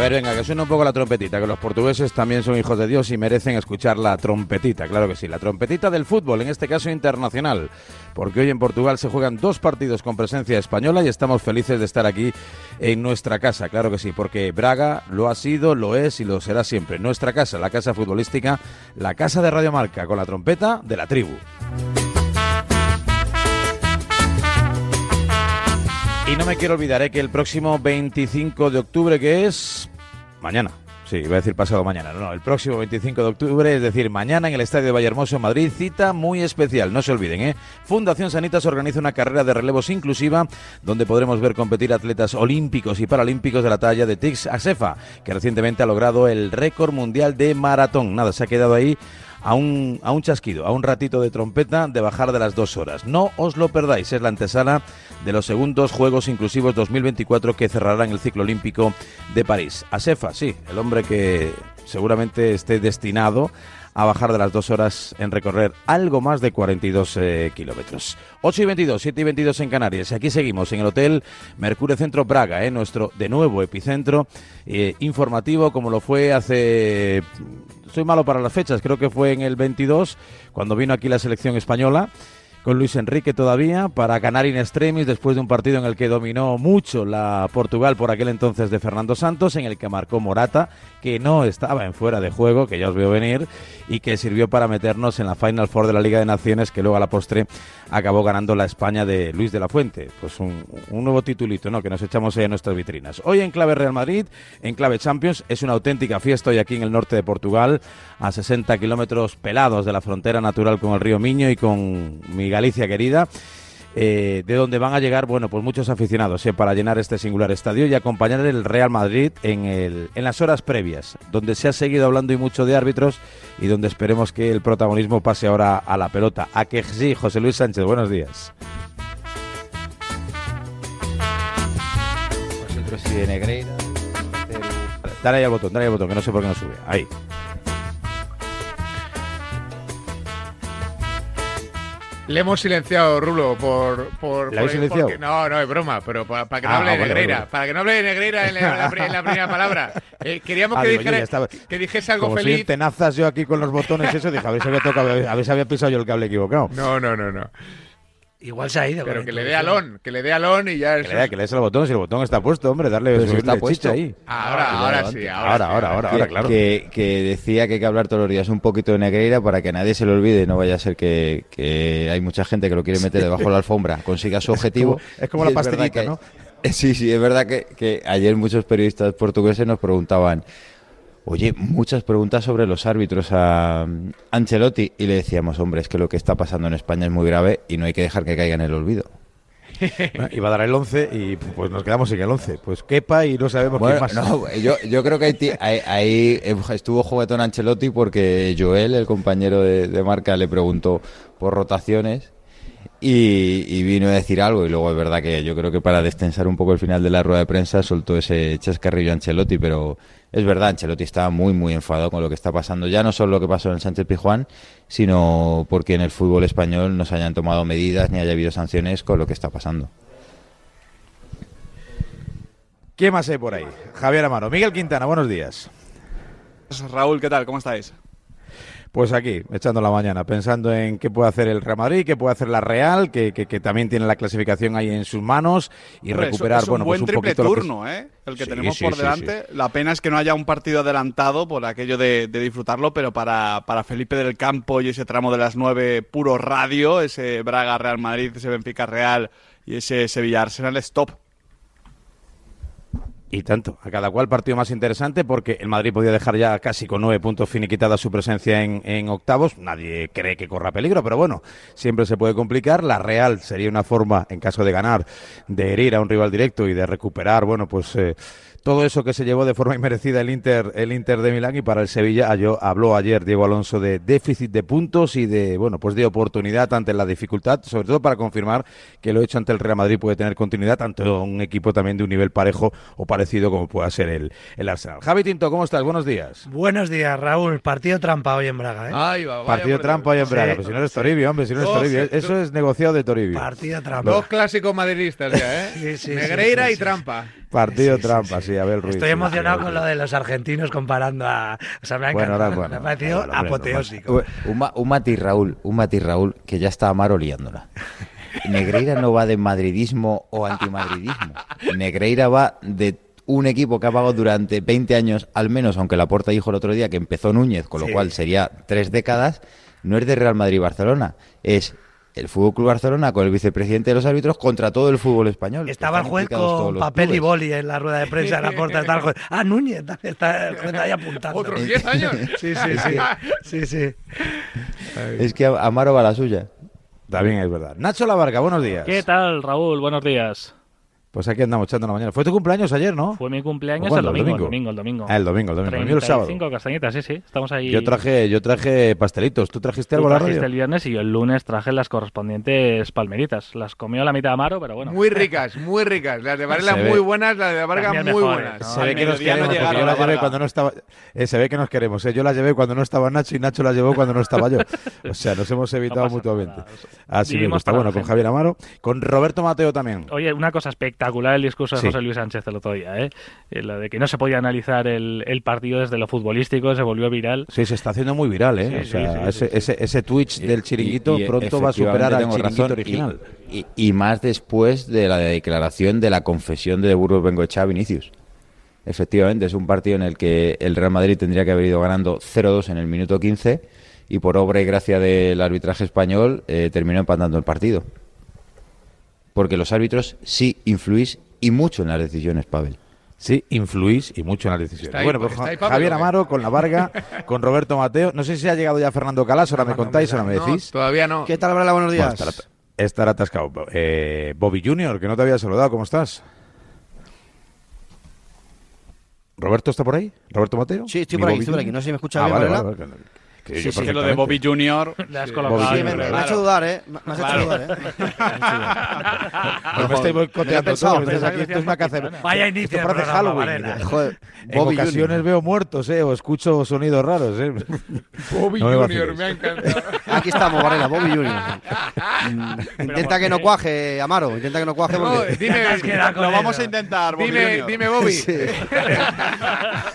A ver, venga, que suene un poco la trompetita, que los portugueses también son hijos de Dios y merecen escuchar la trompetita, claro que sí, la trompetita del fútbol, en este caso internacional, porque hoy en Portugal se juegan dos partidos con presencia española y estamos felices de estar aquí en nuestra casa, claro que sí, porque Braga lo ha sido, lo es y lo será siempre. Nuestra casa, la casa futbolística, la casa de Radio Marca, con la trompeta de la tribu. Y no me quiero olvidar ¿eh? que el próximo 25 de octubre, que es mañana, sí, iba a decir pasado mañana, no, no, el próximo 25 de octubre, es decir, mañana en el Estadio de Vallehermoso en Madrid, cita muy especial, no se olviden, ¿eh? Fundación Sanitas organiza una carrera de relevos inclusiva donde podremos ver competir atletas olímpicos y paralímpicos de la talla de Tix Asefa, que recientemente ha logrado el récord mundial de maratón. Nada, se ha quedado ahí a un, a un chasquido, a un ratito de trompeta de bajar de las dos horas. No os lo perdáis, es la antesala de los segundos Juegos Inclusivos 2024 que cerrarán el ciclo olímpico de París. Asefa, sí, el hombre que seguramente esté destinado a bajar de las dos horas en recorrer algo más de 42 eh, kilómetros. 8 y 22, 7 y 22 en Canarias. Aquí seguimos en el Hotel Mercurio Centro Praga, eh, nuestro de nuevo epicentro eh, informativo, como lo fue hace. Soy malo para las fechas, creo que fue en el 22, cuando vino aquí la selección española con Luis Enrique todavía para ganar in extremis después de un partido en el que dominó mucho la Portugal por aquel entonces de Fernando Santos, en el que marcó Morata, que no estaba en fuera de juego, que ya os veo venir, y que sirvió para meternos en la Final Four de la Liga de Naciones, que luego a la postre acabó ganando la España de Luis de la Fuente. Pues un, nuevo titulito, ¿no? Que nos echamos ahí en nuestras vitrinas. Hoy en clave Real Madrid, en clave Champions, es una auténtica fiesta hoy aquí en el norte de Portugal, a 60 kilómetros pelados de la frontera natural con el río Miño y con mi Galicia querida. eh, de donde van a llegar, bueno, pues muchos aficionados eh, para llenar este singular estadio y acompañar el Real Madrid en, el, en las horas previas, donde se ha seguido hablando y mucho de árbitros y donde esperemos que el protagonismo pase ahora a la pelota. A que sí, José Luis Sánchez, buenos días. Negreira. Dale ahí al botón, dale ahí al botón, que no sé por qué no sube. Ahí. Le hemos silenciado, Rulo, por... por ¿Le habéis por- silenciado? porque- no, no, es broma, pero para, para que no Ah, hable de vale, Negreira. vale. Para que no hable de Negreira en la, en la pri- en la primera palabra. Eh, queríamos Ah, que, digo, yo dijera- estaba- que dijese algo Como feliz. en tenazas yo aquí con los botones, eso, dije, a ver si había tocado, a ver si había pisado yo el cable equivocado. No, no, no, no. Igual se ha ido. Pero que le dé alón, que le dé alón y ya Que le, que le des al botón, si el botón está puesto, hombre, darle, si está puesto. chicha ahí. Ahora, Ah, ahora sí, ahora, Ahora, sí, ahora, ahora, que, ahora, claro. que, que decía que hay que hablar todos los días un poquito de Negreira para que nadie se lo olvide. No vaya a ser que, que hay mucha gente que lo quiere meter debajo de la alfombra, consiga su objetivo. como- es como la pastillita, ¿no? Sí, sí, es verdad que, que ayer muchos periodistas portugueses nos preguntaban, oye, muchas preguntas sobre los árbitros a mm, Ancelotti. Y le decíamos, hombre, es que lo que está pasando en España es muy grave y no hay que dejar que caiga en el olvido. Iba a dar el 11 y pues nos quedamos sin el 11. Pues quepa y no sabemos Bueno, quién más. no, yo, yo creo que ahí, ahí estuvo juguetón Ancelotti porque Joel, el compañero de, de marca, le preguntó por rotaciones y, y vino a decir algo. Y luego es verdad que yo creo que para destensar un poco el final de la rueda de prensa soltó ese chascarrillo Ancelotti, pero es verdad, Ancelotti estaba muy, muy enfadado con lo que está pasando. Ya no solo lo que pasó en el Sánchez Pijuán, sino porque en el fútbol español no se hayan tomado medidas ni haya habido sanciones con lo que está pasando. ¿Quién más hay por ahí? Javier Amaro. Miguel Quintana, buenos días. Raúl, ¿qué tal? ¿Cómo estáis? Pues aquí, echando la mañana, pensando en qué puede hacer el Real Madrid, qué puede hacer la Real, que, que- que también tiene la clasificación ahí en sus manos y Hombre, recuperar, es un bueno, pues buen un triple poquito que turno, ¿eh? El que Sí, tenemos sí, por sí, delante. La pena es que no haya un partido adelantado por aquello de, de disfrutarlo, pero para, para Felipe del Campo y ese tramo de las nueve puro radio, ese Braga Real Madrid, ese Benfica Real y ese Sevilla Arsenal, stop. Y tanto, a cada cual partido más interesante porque el Madrid podía dejar ya casi con nueve puntos finiquitada su presencia en, en octavos. Nadie cree que corra peligro, pero bueno, siempre se puede complicar. La Real sería una forma, en caso de ganar, de herir a un rival directo y de recuperar, bueno, pues eh, todo eso que se llevó de forma inmerecida el Inter, el Inter de Milán y para el Sevilla yo, habló ayer Diego Alonso de déficit de puntos y de, bueno, pues de oportunidad ante la dificultad, sobre todo para confirmar que lo hecho ante el Real Madrid puede tener continuidad, tanto un equipo también de un nivel parejo o parecido como pueda ser el, el Arsenal. Javi Tinto, ¿cómo estás? Buenos días. Buenos días, Raúl. Partido trampa hoy en Braga, ¿eh? Ahí va, vaya Partido trampa hoy en Sí. Braga, pues si no eres Toribio, hombre, si no eres Dos, Toribio, eso es negociado de Toribio. Partido trampa. Dos clásicos madridistas ya, ¿eh? Sí, sí, sí, Negreira sí, y sí. Trampa. Partido Sí, trampa, sí. sí, Abel Ruiz. Estoy emocionado sí, con lo de los argentinos comparando a. O sea, me ha Bueno, encantado. ahora, bueno, me ha parecido bueno, apoteósico. Un, un matiz Raúl, un matiz Raúl, que ya está Amaro liándola. Negreira no va de madridismo o antimadridismo. Negreira va de un equipo que ha pagado durante 20 años, al menos, aunque la porta dijo el otro día que empezó Núñez, con lo Sí. cual sería tres décadas, no es de Real Madrid-Barcelona, es el Fútbol Club Barcelona con el vicepresidente de los árbitros contra todo el fútbol español. Estaba el juez con papel y boli en la rueda de prensa de la puerta. Está el juez. Ah, Núñez, está el juez ahí apuntando. ¿Otros 10 años? Sí, sí, sí. sí, sí. Es que Amaro va a la suya. También es verdad. Nacho Lavarga, buenos días. ¿Qué tal, Raúl? Buenos días. Pues aquí andamos echando la mañana. Fue tu cumpleaños ayer, ¿no? Fue mi cumpleaños ¿O el domingo, el domingo, el domingo. Ah, el domingo, el domingo. El mío el sábado. 35 castañitas, sí, sí. Estamos ahí. Yo traje, yo traje pastelitos. ¿Tú trajiste Tú algo la trajiste radio? el viernes y yo el lunes traje las correspondientes palmeritas. Las comió la mitad Amaro, pero bueno. Muy ricas, muy ricas. Las de Varela Se ve. muy buenas, las de Varga También muy mejores, buenas. ¿no? Se ve que nos no queremos, porque llegaron yo la las llevé cuando no estaba... eh, se ve que nos queremos. eh. Yo las llevé cuando no estaba Nacho y Nacho las llevó cuando no estaba yo. O sea, nos hemos evitado pasa mutuamente. nada. Así me Vivimos gusta. para Bueno, con. Javier Amaro. Con Roberto Mateo también. Oye, una cosa espectacular el discurso de Sí. José Luis Sánchez el otro día, ¿eh? Eh, Lo de que no se podía analizar el, el partido desde lo futbolístico, se volvió viral. Sí, se está haciendo muy viral, ¿eh? Sí, o sí, sea, sí, ese, sí, ese, ese Twitch del chiringuito Y- y pronto va a superar al chiringuito razón, original. Y, y más después de la declaración de la confesión de Burgos Bengoechea a Vinicius. Efectivamente, es un partido en el que el Real Madrid tendría que haber ido ganando 0-2 en el minuto 15 y por obra y gracia del arbitraje español eh, terminó empatando el partido. Porque los árbitros sí influís y mucho en las decisiones, Pavel. Sí, influís y mucho en las decisiones. Ahí, bueno, pues ahí, Pablo, Javier ¿eh? Amaro con la Varga, con Roberto Mateo. No sé si ha llegado ya Fernando Calas, ahora me contáis, ahora me No, decís. todavía no. ¿Qué tal, Varela? Buenos Bueno, días. estará, estará atascado. Eh, Bobby Junior, que no te había saludado, ¿cómo estás? ¿Roberto está por ahí? ¿Roberto Mateo? Sí, estoy ¿Mi por aquí, Bobby estoy por aquí. Junior? No sé si me escucha Ah, bien, vale, Varela. vale, vale, Sí, yo sí. Que lo de Bobby Junior. Le has sí. colocado Bobby Sí, me, Junior, me ha hecho dudar, ¿eh? Me me has hecho Claro. dudar, ¿eh? Pues me estoy boicoteando pensado, todo, que aquí, esto es una. Paquitana. Vaya Esto inicio de parece programa, Halloween. Joder, En Bobby ocasiones veo muertos, ¿eh? O escucho sonidos raros, ¿eh? Bobby No me Junior, me ha encantado. Aquí estamos, Varela, Bobby Junior. Mm, Intenta que no cuaje, Amaro. Intenta que no cuaje No, porque... dime, Lo vamos a intentar, Bobby dime, dime, Bobby. Sí.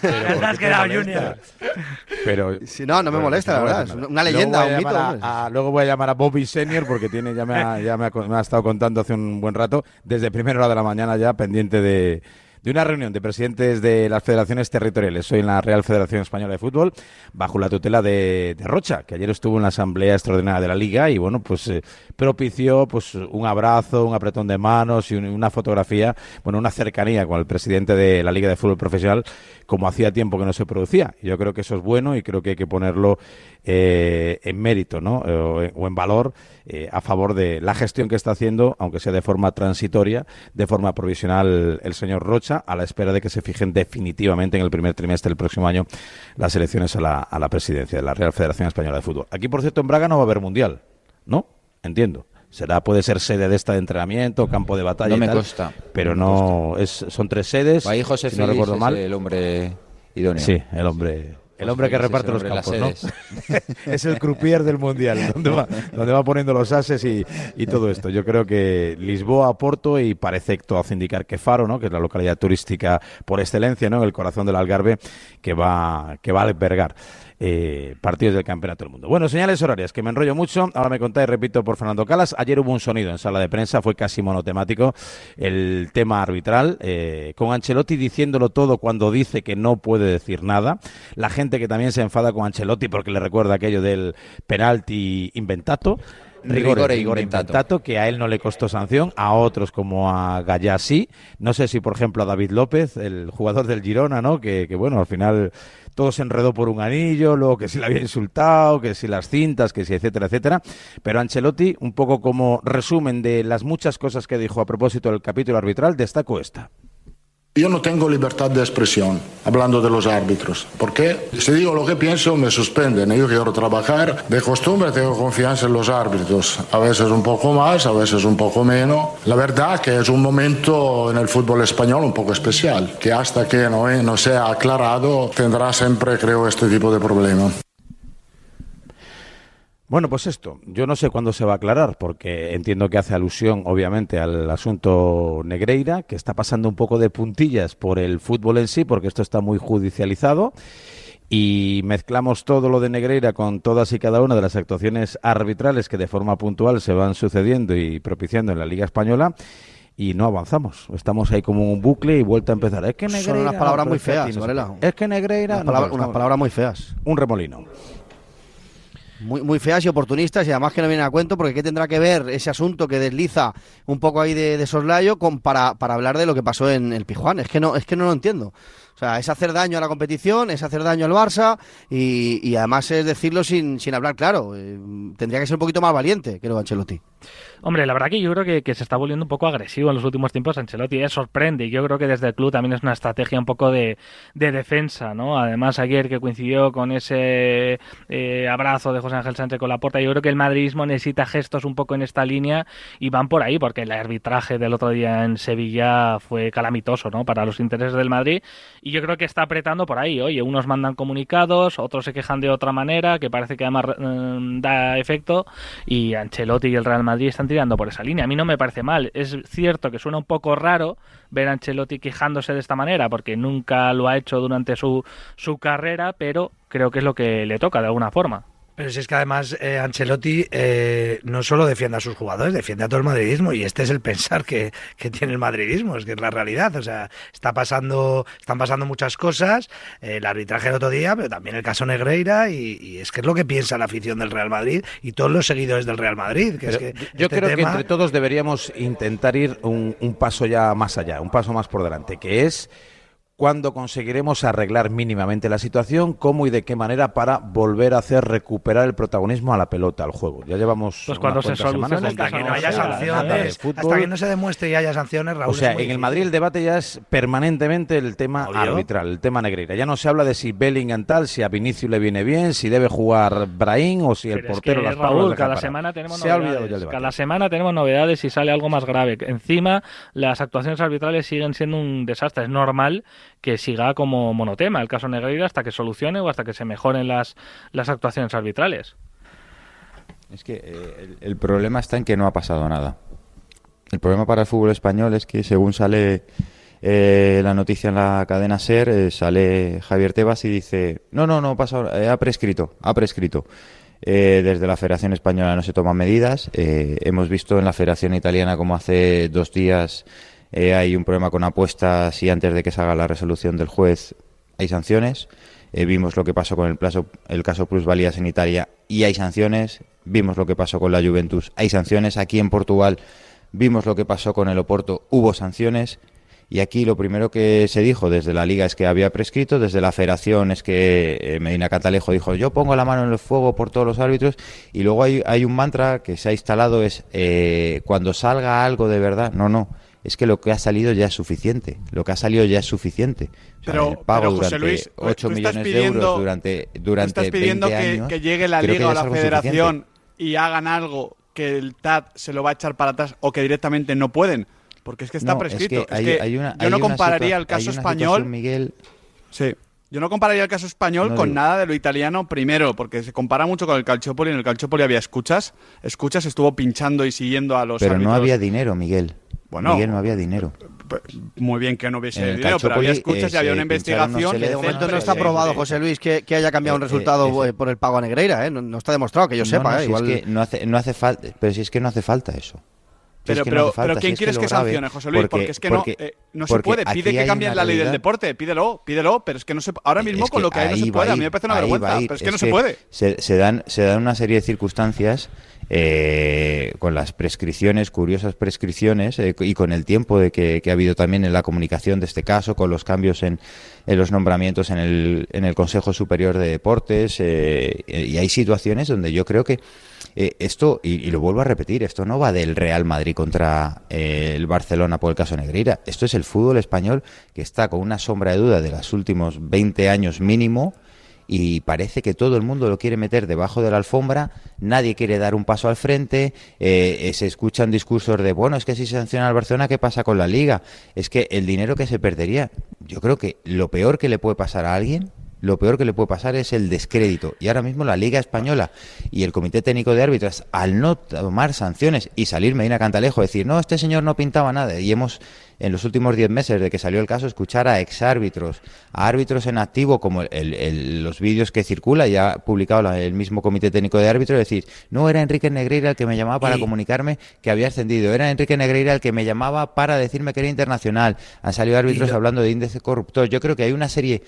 Te has quedado, Junior. Pero Sí, no, no me Bueno, la verdad. Es una leyenda, un mito. a- a- luego voy a llamar a Bobby Senior porque tiene ya, me ha, ya me ha, me ha estado contando hace un buen rato, desde primera hora de la mañana ya, pendiente de, de una reunión de presidentes de las federaciones territoriales. Soy en la Real Federación Española de Fútbol, bajo la tutela de, de Rocha, que ayer estuvo en la Asamblea Extraordinaria de la Liga y, bueno, pues eh, propició pues un abrazo, un apretón de manos y un- una fotografía, bueno, una cercanía con el presidente de la Liga de Fútbol Profesional, como hacía tiempo que no se producía. Yo creo que eso es bueno y creo que hay que ponerlo eh, en mérito, ¿no? Eh, o, en- valor a favor de la gestión que está haciendo, aunque sea de forma transitoria, de forma provisional el señor Rocha, a la espera de que se fijen definitivamente en el primer trimestre del próximo año las elecciones a la, a la presidencia de la Real Federación Española de Fútbol. Aquí, por cierto, en Braga no va a haber mundial, ¿no? Entiendo. Será, puede ser sede de esta de entrenamiento, campo de batalla. No y me tal, consta. Pero No es, son tres sedes. Ahí José si no Félix recuerdo es mal. el hombre idóneo. Sí, el hombre, el hombre que Félix es reparte los campos, ¿no? es el croupier del mundial, donde va, donde va poniendo los ases y, y todo esto. Yo creo que Lisboa, Porto y parece todo hace indicar que Faro, ¿no? Que es la localidad turística por excelencia, ¿no? En el corazón del Algarve que va que va a albergar. Eh, partidos del Campeonato del Mundo. Bueno, señales horarias, que me enrollo mucho. Ahora me contáis, repito, por Fernando Calas. Ayer hubo un sonido en sala de prensa, fue casi monotemático el tema arbitral, eh, con Ancelotti diciéndolo todo cuando dice que no puede decir nada. La gente que también se enfada con Ancelotti porque le recuerda aquello del penalti inventato. Rigore, Rigore rigore inventato. inventato, que a él no le costó sanción, a otros como a Gallá sí. No sé si, por ejemplo, a David López, el jugador del Girona, ¿no? Que, que, bueno, al final todo se enredó por un anillo, luego que si le había insultado, que si las cintas, que si etcétera, etcétera. Pero Ancelotti, un poco como resumen de las muchas cosas que dijo a propósito del capítulo arbitral, destacó esta. Yo no tengo libertad de expresión hablando de los árbitros, porque si digo lo que pienso me suspenden. Yo quiero trabajar, de costumbre tengo confianza en los árbitros, a veces un poco más, a veces un poco menos. La verdad que es un momento en el fútbol español un poco especial, que hasta que no, no sea aclarado tendrá siempre, creo, este tipo de problemas. Bueno, pues esto, yo no sé cuándo se va a aclarar, porque entiendo que hace alusión, obviamente, al asunto Negreira, que está pasando un poco de puntillas por el fútbol en sí, porque esto está muy judicializado, y mezclamos todo lo de Negreira con todas y cada una de las actuaciones arbitrales que de forma puntual se van sucediendo y propiciando en la Liga Española, y no avanzamos. Estamos ahí como un bucle y vuelta a empezar. Es que Negreira... Son unas palabras muy feas, Varela. Es que Negreira... Unas, no, unas palabras muy feas. Un remolino. Muy, muy feas y oportunistas y además que no vienen a cuento porque ¿qué tendrá que ver ese asunto que desliza un poco ahí de, de soslayo con, para, para hablar de lo que pasó en el Pijuán? Es que no, es que no lo entiendo. O sea, es hacer daño a la competición, es hacer daño al Barça y, y además es decirlo sin, sin hablar claro. Eh, tendría que ser un poquito más valiente, creo, Ancelotti. Hombre, la verdad que yo creo que, se está volviendo un poco agresivo en los últimos tiempos Ancelotti. eh, sorprende. Yo creo que desde el club también es una estrategia un poco de, de defensa, ¿no? Además, ayer que coincidió con ese eh, abrazo de José Ángel Sánchez con la puerta, yo creo que el madridismo necesita gestos un poco en esta línea y van por ahí, porque el arbitraje del otro día en Sevilla fue calamitoso, ¿no? Para los intereses del Madrid. Y yo creo que está apretando por ahí. Oye, unos mandan comunicados, otros se quejan de otra manera, que parece que además eh, da efecto. Y Ancelotti y el Real Madrid están tirando por esa línea. A mí no me parece mal. Es cierto que suena un poco raro ver a Ancelotti quejándose de esta manera, porque nunca lo ha hecho durante su, su carrera, pero creo que es lo que le toca de alguna forma. Pero si es que además eh, Ancelotti eh, no solo defiende a sus jugadores, defiende a todo el madridismo y este es el pensar que, que tiene el madridismo, es que es la realidad. O sea, está pasando, están pasando muchas cosas, eh, el arbitraje el otro día, pero también el caso Negreira y, y es que es lo que piensa la afición del Real Madrid y todos los seguidores del Real Madrid. Que es Pero que yo este creo que entre todos deberíamos intentar ir un, un paso ya más allá, un paso más por delante, que es cuándo conseguiremos arreglar mínimamente la situación, cómo y de qué manera para volver a hacer recuperar el protagonismo a la pelota, al juego. Ya llevamos Pues cuando se semanas hasta que no haya sanciones, hasta que no se demuestre y haya sanciones, Raúl. O sea, es en el. Madrid el debate ya es permanentemente el tema Obvio. arbitral, el tema Negreira. Ya no se habla de si Bellingham tal, si a Vinicius le viene bien, si debe jugar Brahim o si el es portero que, las Raúl, deja cada parar. semana tenemos Se ha olvidado novedades. ya el debate. Cada semana tenemos novedades y sale algo más grave. Encima, las actuaciones arbitrales siguen siendo un desastre. Es normal que siga como monotema el caso Negreira hasta que solucione o hasta que se mejoren las, las actuaciones arbitrales. Es que eh, el, problema está en que no ha pasado nada. El problema para el fútbol español es que según sale eh, la noticia en la cadena SER, eh, sale Javier Tebas y dice, no, no, no, eh, ha prescrito, ha prescrito. Desde la Federación Española no se toman medidas. Hemos visto en la Federación Italiana como hace dos días eh, hay un problema con apuestas y antes de que salga la resolución del juez hay sanciones. Eh, vimos lo que pasó con el, plazo, el caso Plusvalías en Italia y hay sanciones. Vimos lo que pasó con la Juventus, hay sanciones. Aquí en Portugal vimos lo que pasó con el Oporto, hubo sanciones. Y aquí lo primero que se dijo desde la liga es que había prescrito, desde la federación es que eh, Medina Catalejo dijo yo pongo la mano en el fuego por todos los árbitros y luego hay, hay un mantra que se ha instalado es eh, cuando salga algo de verdad, no, no, es que lo que ha salido ya es suficiente, lo que ha salido ya es suficiente. O sea, Pero- el pago pero, José durante Luis, 8 tú estás millones de euros durante, durante estás pidiendo 20 que, años, que llegue la liga o la federación y hagan algo que el TAT se lo va a echar para atrás o que directamente no pueden. Porque es que está No, es prescrito. Es hay- que hay una- yo no compararía el caso español. Miguel, Sí. Yo no compararía el caso español No con digo- nada de lo italiano, primero, porque se compara mucho con el Calciopoli. En el Calciopoli había escuchas. Escuchas estuvo pinchando y siguiendo a los pero no había dinero, Miguel. Bueno, Miguel, no había dinero. Muy bien que no hubiese dinero, pero había escuchas y eh, había una investigación. De momento no está probado. José Luis, que, que haya cambiado un Eh, eh, resultado eh, por el pago a Negreira. ¿eh? No, no está demostrado, que yo sepa. no, ¿eh? si Igual... es que no hace, no hace falta, pero si es que no hace falta eso. Si Pero, es que no pero, hace falta, pero si ¿quién es quieres que sancione, José Luis? Porque, es que porque- no, eh, no se puede. Pide que cambien la ley del deporte, pídelo, pídelo, pero es que no se ahora mismo con lo que hay no se puede. A ir, mí me parece una vergüenza, ir. pero es que no se puede. Se, se dan, se dan una serie de circunstancias eh, con las prescripciones, curiosas prescripciones, eh, y con el tiempo de que, ha habido también en la comunicación de este caso, con los cambios en, los nombramientos en el, en el Consejo Superior de Deportes, eh, y hay situaciones donde yo creo que eh, esto, y, y lo vuelvo a repetir, esto no va del Real Madrid contra eh, el Barcelona por el caso Negreira. Esto es el fútbol español que está con una sombra de duda de los últimos 20 años mínimo y parece que todo el mundo lo quiere meter debajo de la alfombra, nadie quiere dar un paso al frente, eh, eh, se escuchan discursos de, bueno, es que si se sanciona al Barcelona, ¿qué pasa con la liga? Es que el dinero que se perdería, yo creo que lo peor que le puede pasar a alguien lo peor que le puede pasar es el descrédito. Y ahora mismo la Liga Española y el Comité Técnico de Árbitros, al no tomar sanciones y salir Medina Cantalejo, decir, no, este señor no pintaba nada, y hemos en los últimos 10 meses de que salió el caso, escuchar a exárbitros, a árbitros en activo, como los vídeos que circula, ya ha publicado el mismo Comité Técnico de Árbitros, decir, no era Enrique Negreira el que me llamaba para comunicarme que había ascendido, era Enrique Negreira el que me llamaba para decirme que era internacional. Han salido árbitros hablando de índice corruptor. Yo creo que hay una serie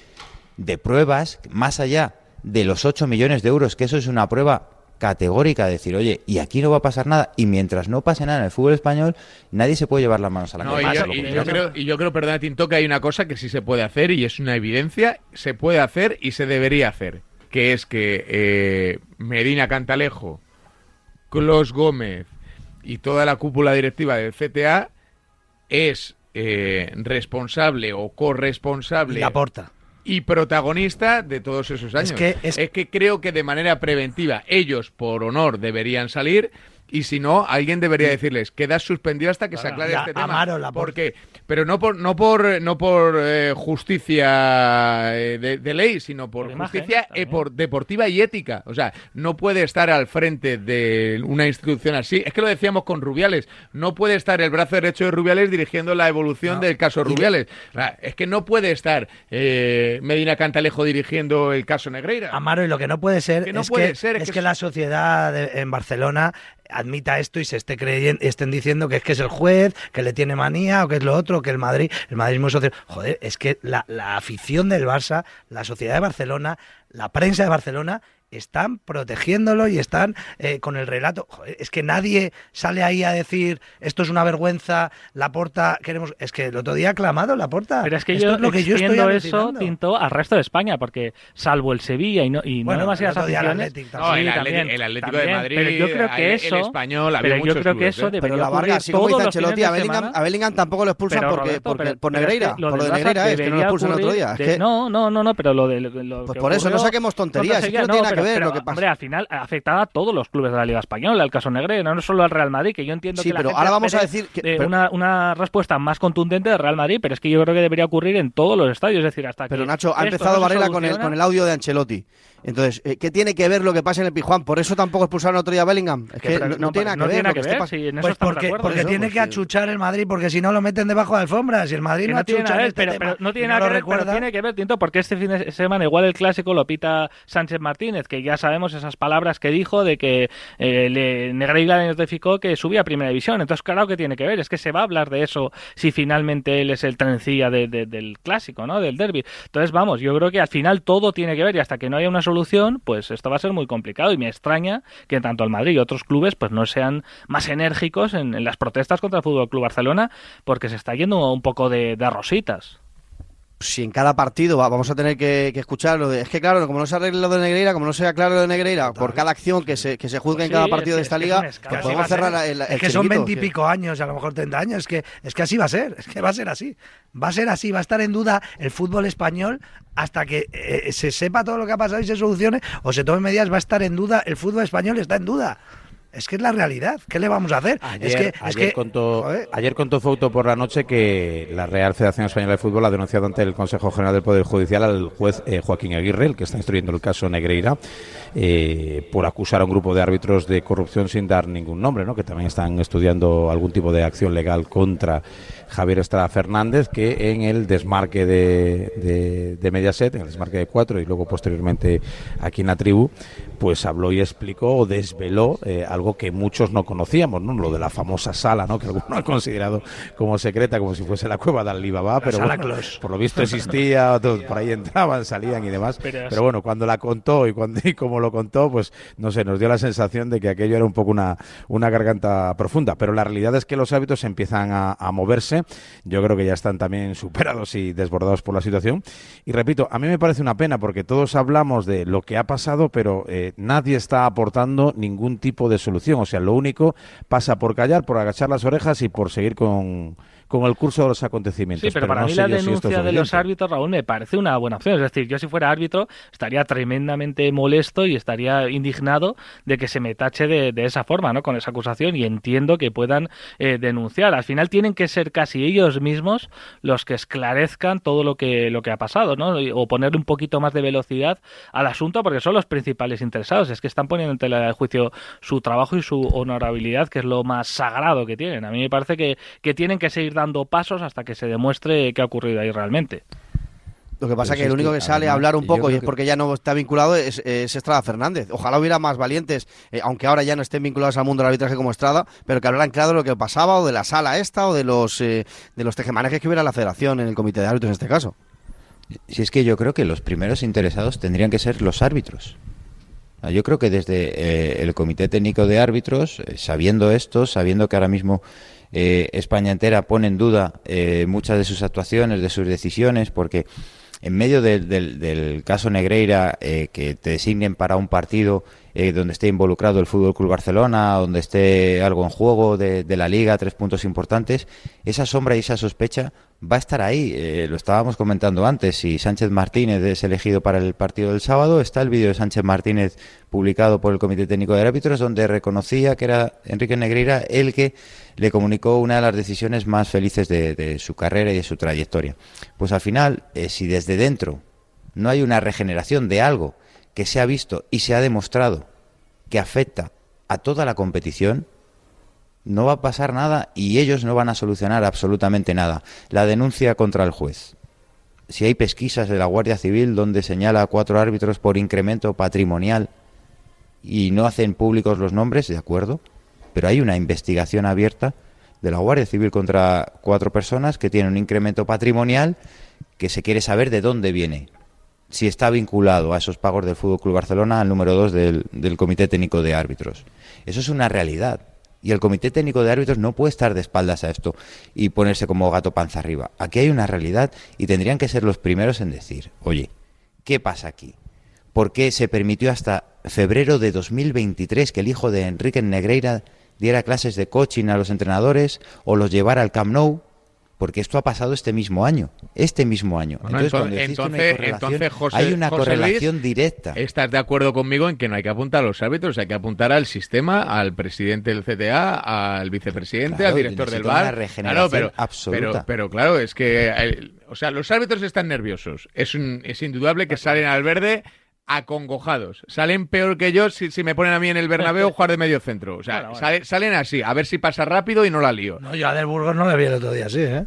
de pruebas, más allá de los 8 millones de euros, que eso es una prueba categórica, decir, oye, y aquí no va a pasar nada, y mientras no pase nada en el fútbol español, nadie se puede llevar las manos a la cabeza. Y, yo, creo, y yo creo, perdona, Tinto, que hay una cosa que sí se puede hacer, y es una evidencia, se puede hacer y se debería hacer, que es que eh, Medina Cantalejo, Clos Gómez y toda la cúpula directiva del CTA es eh, responsable o corresponsable. Y aporta y protagonista de todos esos años. Es que, que creo que de manera preventiva ellos, por honor, deberían salir y si no, alguien debería decirles, quedas suspendido hasta que se aclare este tema. La porque, pero no por no por no por eh, justicia eh, de, ley, sino por, justicia eh, por deportiva y ética. O sea, no puede estar al frente de una institución así. Es que lo decíamos con Rubiales. No puede estar el brazo derecho de Rubiales dirigiendo la evolución del caso Rubiales. es que no puede estar Medina Cantalejo dirigiendo el caso Negreira. Amaro, y lo que no puede ser es, que, es, que, la sociedad en Barcelona admita esto y se esté creyendo, estén diciendo que es que es el juez, que le tiene manía o que es lo otro, que el Madrid, el madridismo social. Joder, es que la, la afición del Barça, la sociedad de Barcelona, la prensa de Barcelona están protegiéndolo y están eh, con el relato. es que nadie sale ahí a decir esto es una vergüenza, la porta queremos. Es que el otro día ha clamado la porta. Pero es que yo lo que yo estoy eso tinto al resto de España, porque salvo el Sevilla y no, y bueno, no demasiadas aficiones. No, el, el, Atlético de Madrid, pero yo creo que eso, el español, pero yo creo que eso ¿eh? Pero la Vargas, si como dice Ancelotti, a Bellingham, a Bellingham tampoco lo expulsan porque, por Negreira, por lo de Negreira es que no lo expulsan el otro día. No, no, no, no, pero lo de Pues por eso no saquemos tonterías, no tiene lo que pasa al final afectaba a todos los clubes de la Liga Española, el caso Negreira, no solo al Real Madrid, que yo entiendo sí, que pero ahora vamos a decir que, una, una, respuesta más contundente del Real Madrid, pero es que yo creo que debería ocurrir en todos los estadios, es decir, hasta Pero Nacho, ha empezado Varela con el, con el audio de Ancelotti. Entonces, eh, ¿qué tiene que ver lo que pasa en el Pijuán? ¿Por eso tampoco expulsaron otro día a Bellingham? Es que, no, tiene nada que ver. pues porque, porque tiene que achuchar el Madrid, porque si no lo meten debajo de alfombra. Si el Madrid no, tiene nada este pero, no tiene nada que ver, pero tiene que ver, Tinto, porque este fin de semana igual el clásico lo pita Sánchez Martínez, que ya sabemos esas palabras que dijo de que eh, le, Negreira le notificó que subía a Primera División. Entonces, claro que tiene que ver, es que se va a hablar de eso si finalmente él es el trencilla del clásico, ¿no? Del derby. Entonces, vamos, yo creo que al final todo tiene que ver y hasta que no haya una solución, pues esto va a ser muy complicado. Y me extraña que tanto el Madrid y otros clubes pues no sean más enérgicos en, las protestas contra el Fútbol Club Barcelona porque se está yendo un poco de, de rositas si en cada partido vamos a tener que, escuchar lo de, es que claro, como no se arregle lo de Negreira, como no sea claro lo de Negreira, por cada acción que se, que se juzgue en cada partido de esta liga, pues podemos cerrar el, Es que son veintipico años, a lo mejor treinta años, es que, es que así va a ser, es que va a ser así. Va a ser así, va a estar en duda el fútbol español hasta que eh, se sepa todo lo que ha pasado y se solucione, o se tomen medidas, va a estar en duda, el fútbol español está en duda. Es que es la realidad. ¿Qué le vamos a hacer? Ayer, es que, ayer, contó, ayer contó Fouto por la noche que la Real Federación Española de Fútbol ha denunciado ante el Consejo General del Poder Judicial al juez eh, Joaquín Aguirre, el que está instruyendo el caso Negreira, eh, por acusar a un grupo de árbitros de corrupción sin dar ningún nombre, ¿no? que también están estudiando algún tipo de acción legal contra Javier Estrada Fernández, que en el desmarque de, de, Mediaset, en el desmarque de cuatro y luego posteriormente aquí en la tribu, pues habló y explicó o desveló eh, algo que muchos no conocíamos, ¿no? Lo de la famosa sala, ¿no? Que algunos han considerado como secreta, como si fuese la cueva de Alibaba, pero por lo visto existía, por ahí entraban, salían y demás. Pero, bueno, cuando la contó y, cuando, y como lo contó, pues no sé, nos dio la sensación de que aquello era un poco una, una garganta profunda. Pero la realidad es que los hábitos empiezan a, a moverse. Yo creo que ya están también superados y desbordados por la situación. Y repito, a mí me parece una pena porque todos hablamos de lo que ha pasado, pero eh, nadie está aportando ningún tipo de solución. O sea, lo único pasa por callar, por agachar las orejas y por seguir con, con el curso de los acontecimientos. Sí, pero, para mí la denuncia de los árbitros, Raúl, me parece una buena opción. Es decir, yo si fuera árbitro estaría tremendamente molesto y estaría indignado de que se me tache de, esa forma, ¿no? Con esa acusación y entiendo que puedan eh, denunciar. Al final tienen que ser casi ellos mismos los que esclarezcan todo lo que, lo que ha pasado, ¿no? O ponerle un poquito más de velocidad al asunto porque son los principales interesados. Es que están poniendo en tela de juicio su trabajo y su honorabilidad, que es lo más sagrado que tienen. A mí me parece que, que tienen que seguir dando pasos hasta que se demuestre qué ha ocurrido ahí realmente. Lo que pasa es que el único que, sale a hablar un poco y es porque ya no está vinculado es, Estrada Fernández. Ojalá hubiera más valientes, eh, aunque ahora ya no estén vinculados al mundo del arbitraje como Estrada, pero que hablaran claro de lo que pasaba o de la sala esta o de los eh, de los tejemanejes que hubiera la federación en el comité de árbitros en este caso. Si es que yo creo que los primeros interesados tendrían que ser los árbitros. Yo creo que desde eh, el comité técnico de árbitros, sabiendo esto, sabiendo que ahora mismo España entera pone en duda muchas de sus actuaciones, de sus decisiones, porque en medio del, caso Negreira, eh, que te designen para un partido donde esté involucrado el Fútbol Club Barcelona, donde esté algo en juego de, la Liga, tres puntos importantes, esa sombra y esa sospecha va a estar ahí. lo estábamos comentando antes. Si Sánchez Martínez es elegido para el partido del sábado, está el vídeo de Sánchez Martínez publicado por el Comité Técnico de Árbitros, donde reconocía que era Enrique Negreira el que le comunicó una de las decisiones más felices de, su carrera y de su trayectoria. Pues al final, eh, si desde dentro no hay una regeneración de algo que se ha visto y se ha demostrado que afecta a toda la competición, no va a pasar nada y ellos no van a solucionar absolutamente nada. La denuncia contra el juez. Si hay pesquisas de la Guardia Civil donde señala a cuatro árbitros por incremento patrimonial y no hacen públicos los nombres, de acuerdo, pero hay una investigación abierta de la Guardia Civil contra cuatro personas que tienen un incremento patrimonial que se quiere saber de dónde viene. Si está vinculado a esos pagos del Fútbol Club Barcelona al número dos del, del Comité Técnico de Árbitros. Eso es una realidad. Y el Comité Técnico de Árbitros no puede estar de espaldas a esto y ponerse como gato panza arriba. Aquí hay una realidad y tendrían que ser los primeros en decir, oye, ¿qué pasa aquí? ¿Por qué se permitió hasta febrero de 2023 que el hijo de Enrique Negreira diera clases de coaching a los entrenadores o los llevara al Camp Nou, porque esto ha pasado este mismo año, este mismo año. entonces, entonces, hay una correlación directa. ¿Estás de acuerdo conmigo en que no hay que apuntar a los árbitros, hay que apuntar al sistema, al presidente del CTA, al vicepresidente, al director del bar? Claro, pero, absoluta. Pero, claro, es que, eh, o sea, los árbitros están nerviosos. Es, es indudable que salen al verde acongojados. Salen peor que yo si, me ponen a mí en el Bernabéu jugar de medio centro. O sea, salen así, a ver si pasa rápido y no la lío. No, yo a Del Burgos no le vi el otro día así, ¿eh?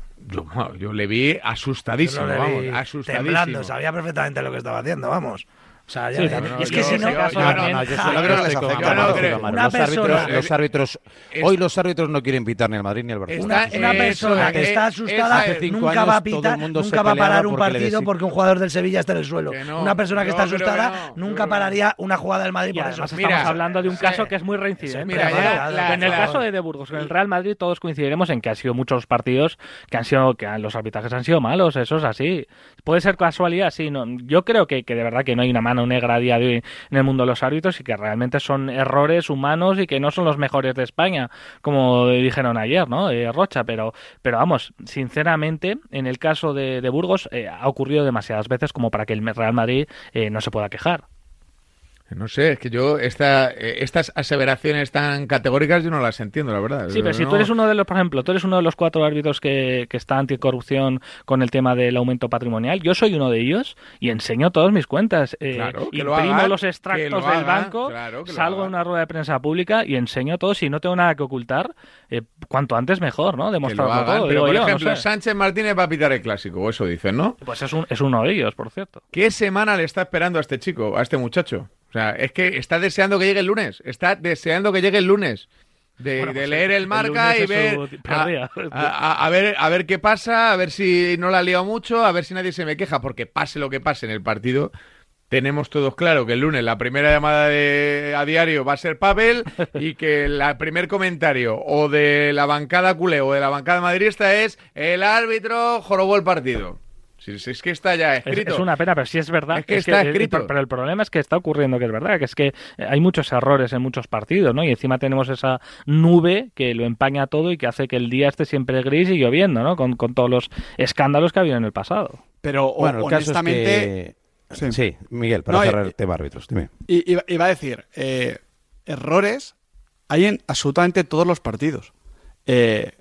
Yo, le vi asustadísimo, vamos, asustadísimo. Temblando, sabía perfectamente lo que estaba haciendo, vamos. O sea, ya, es que si no, los árbitros, hoy los árbitros no quieren pitar ni al Madrid ni al Barcelona. Una, persona que está asustada nunca va a pitar, nunca va a parar un partido porque un jugador del Sevilla está en el suelo. una persona que está asustada nunca pararía una jugada del Madrid por eso. Estamos hablando de un caso que es muy reincidente. En el caso de De Burgos, en el Real Madrid todos coincidiremos en que han sido muchos partidos que han sido que los arbitrajes han sido malos, eso es así. Puede ser casualidad, sí, no. Yo creo que de verdad que no hay una mano negra día de hoy en el mundo de los árbitros y que realmente son errores humanos y que no son los mejores de España, como dijeron ayer, ¿no? Eh, Rocha, pero, pero vamos, sinceramente, en el caso de, Burgos eh, ha ocurrido demasiadas veces como para que el Real Madrid eh, no se pueda quejar. No sé, es que yo esta, eh, estas aseveraciones tan categóricas yo no las entiendo, la verdad. Sí, pero si tú eres uno de los, por ejemplo, tú eres uno de los cuatro árbitros que, que está anticorrupción con el tema del aumento patrimonial, yo soy uno de ellos y enseño todas mis cuentas. Eh, claro, imprimo los extractos del banco, salgo en una rueda de prensa pública y enseño todo. Si no tengo nada que ocultar, eh, cuanto antes mejor, ¿no? Demostrarlo todo. Pero, por ejemplo, Sánchez Martínez va a pitar el clásico, o eso dicen, ¿no? Pues es, un, es uno de ellos, por cierto. ¿Qué semana le está esperando a este chico, a este muchacho? O sea, es que está deseando que llegue el lunes. Está deseando que llegue el lunes. De, pues leer el marca y ver a, ver a ver qué pasa, a ver si no la ha liado mucho, a ver si nadie se me queja, porque pase lo que pase en el partido, tenemos todos claro que el lunes la primera llamada de, a diario va a ser Pavel y que el primer comentario o de la bancada culé o de la bancada madridista es el árbitro jorobó el partido. Si, es que está ya escrito. Es, una pena, pero sí es verdad. Es que está escrito. pero el problema es que está ocurriendo que es verdad, que es que hay muchos errores en muchos partidos, ¿no? Y encima tenemos esa nube que lo empaña todo y que hace que el día esté siempre gris y lloviendo, ¿no? Con, con todos los escándalos que ha habido en el pasado. Pero bueno, honestamente... Sí. Miguel, para cerrar el tema árbitros, dime. Iba, a decir, eh, errores hay en absolutamente todos los partidos. Eh,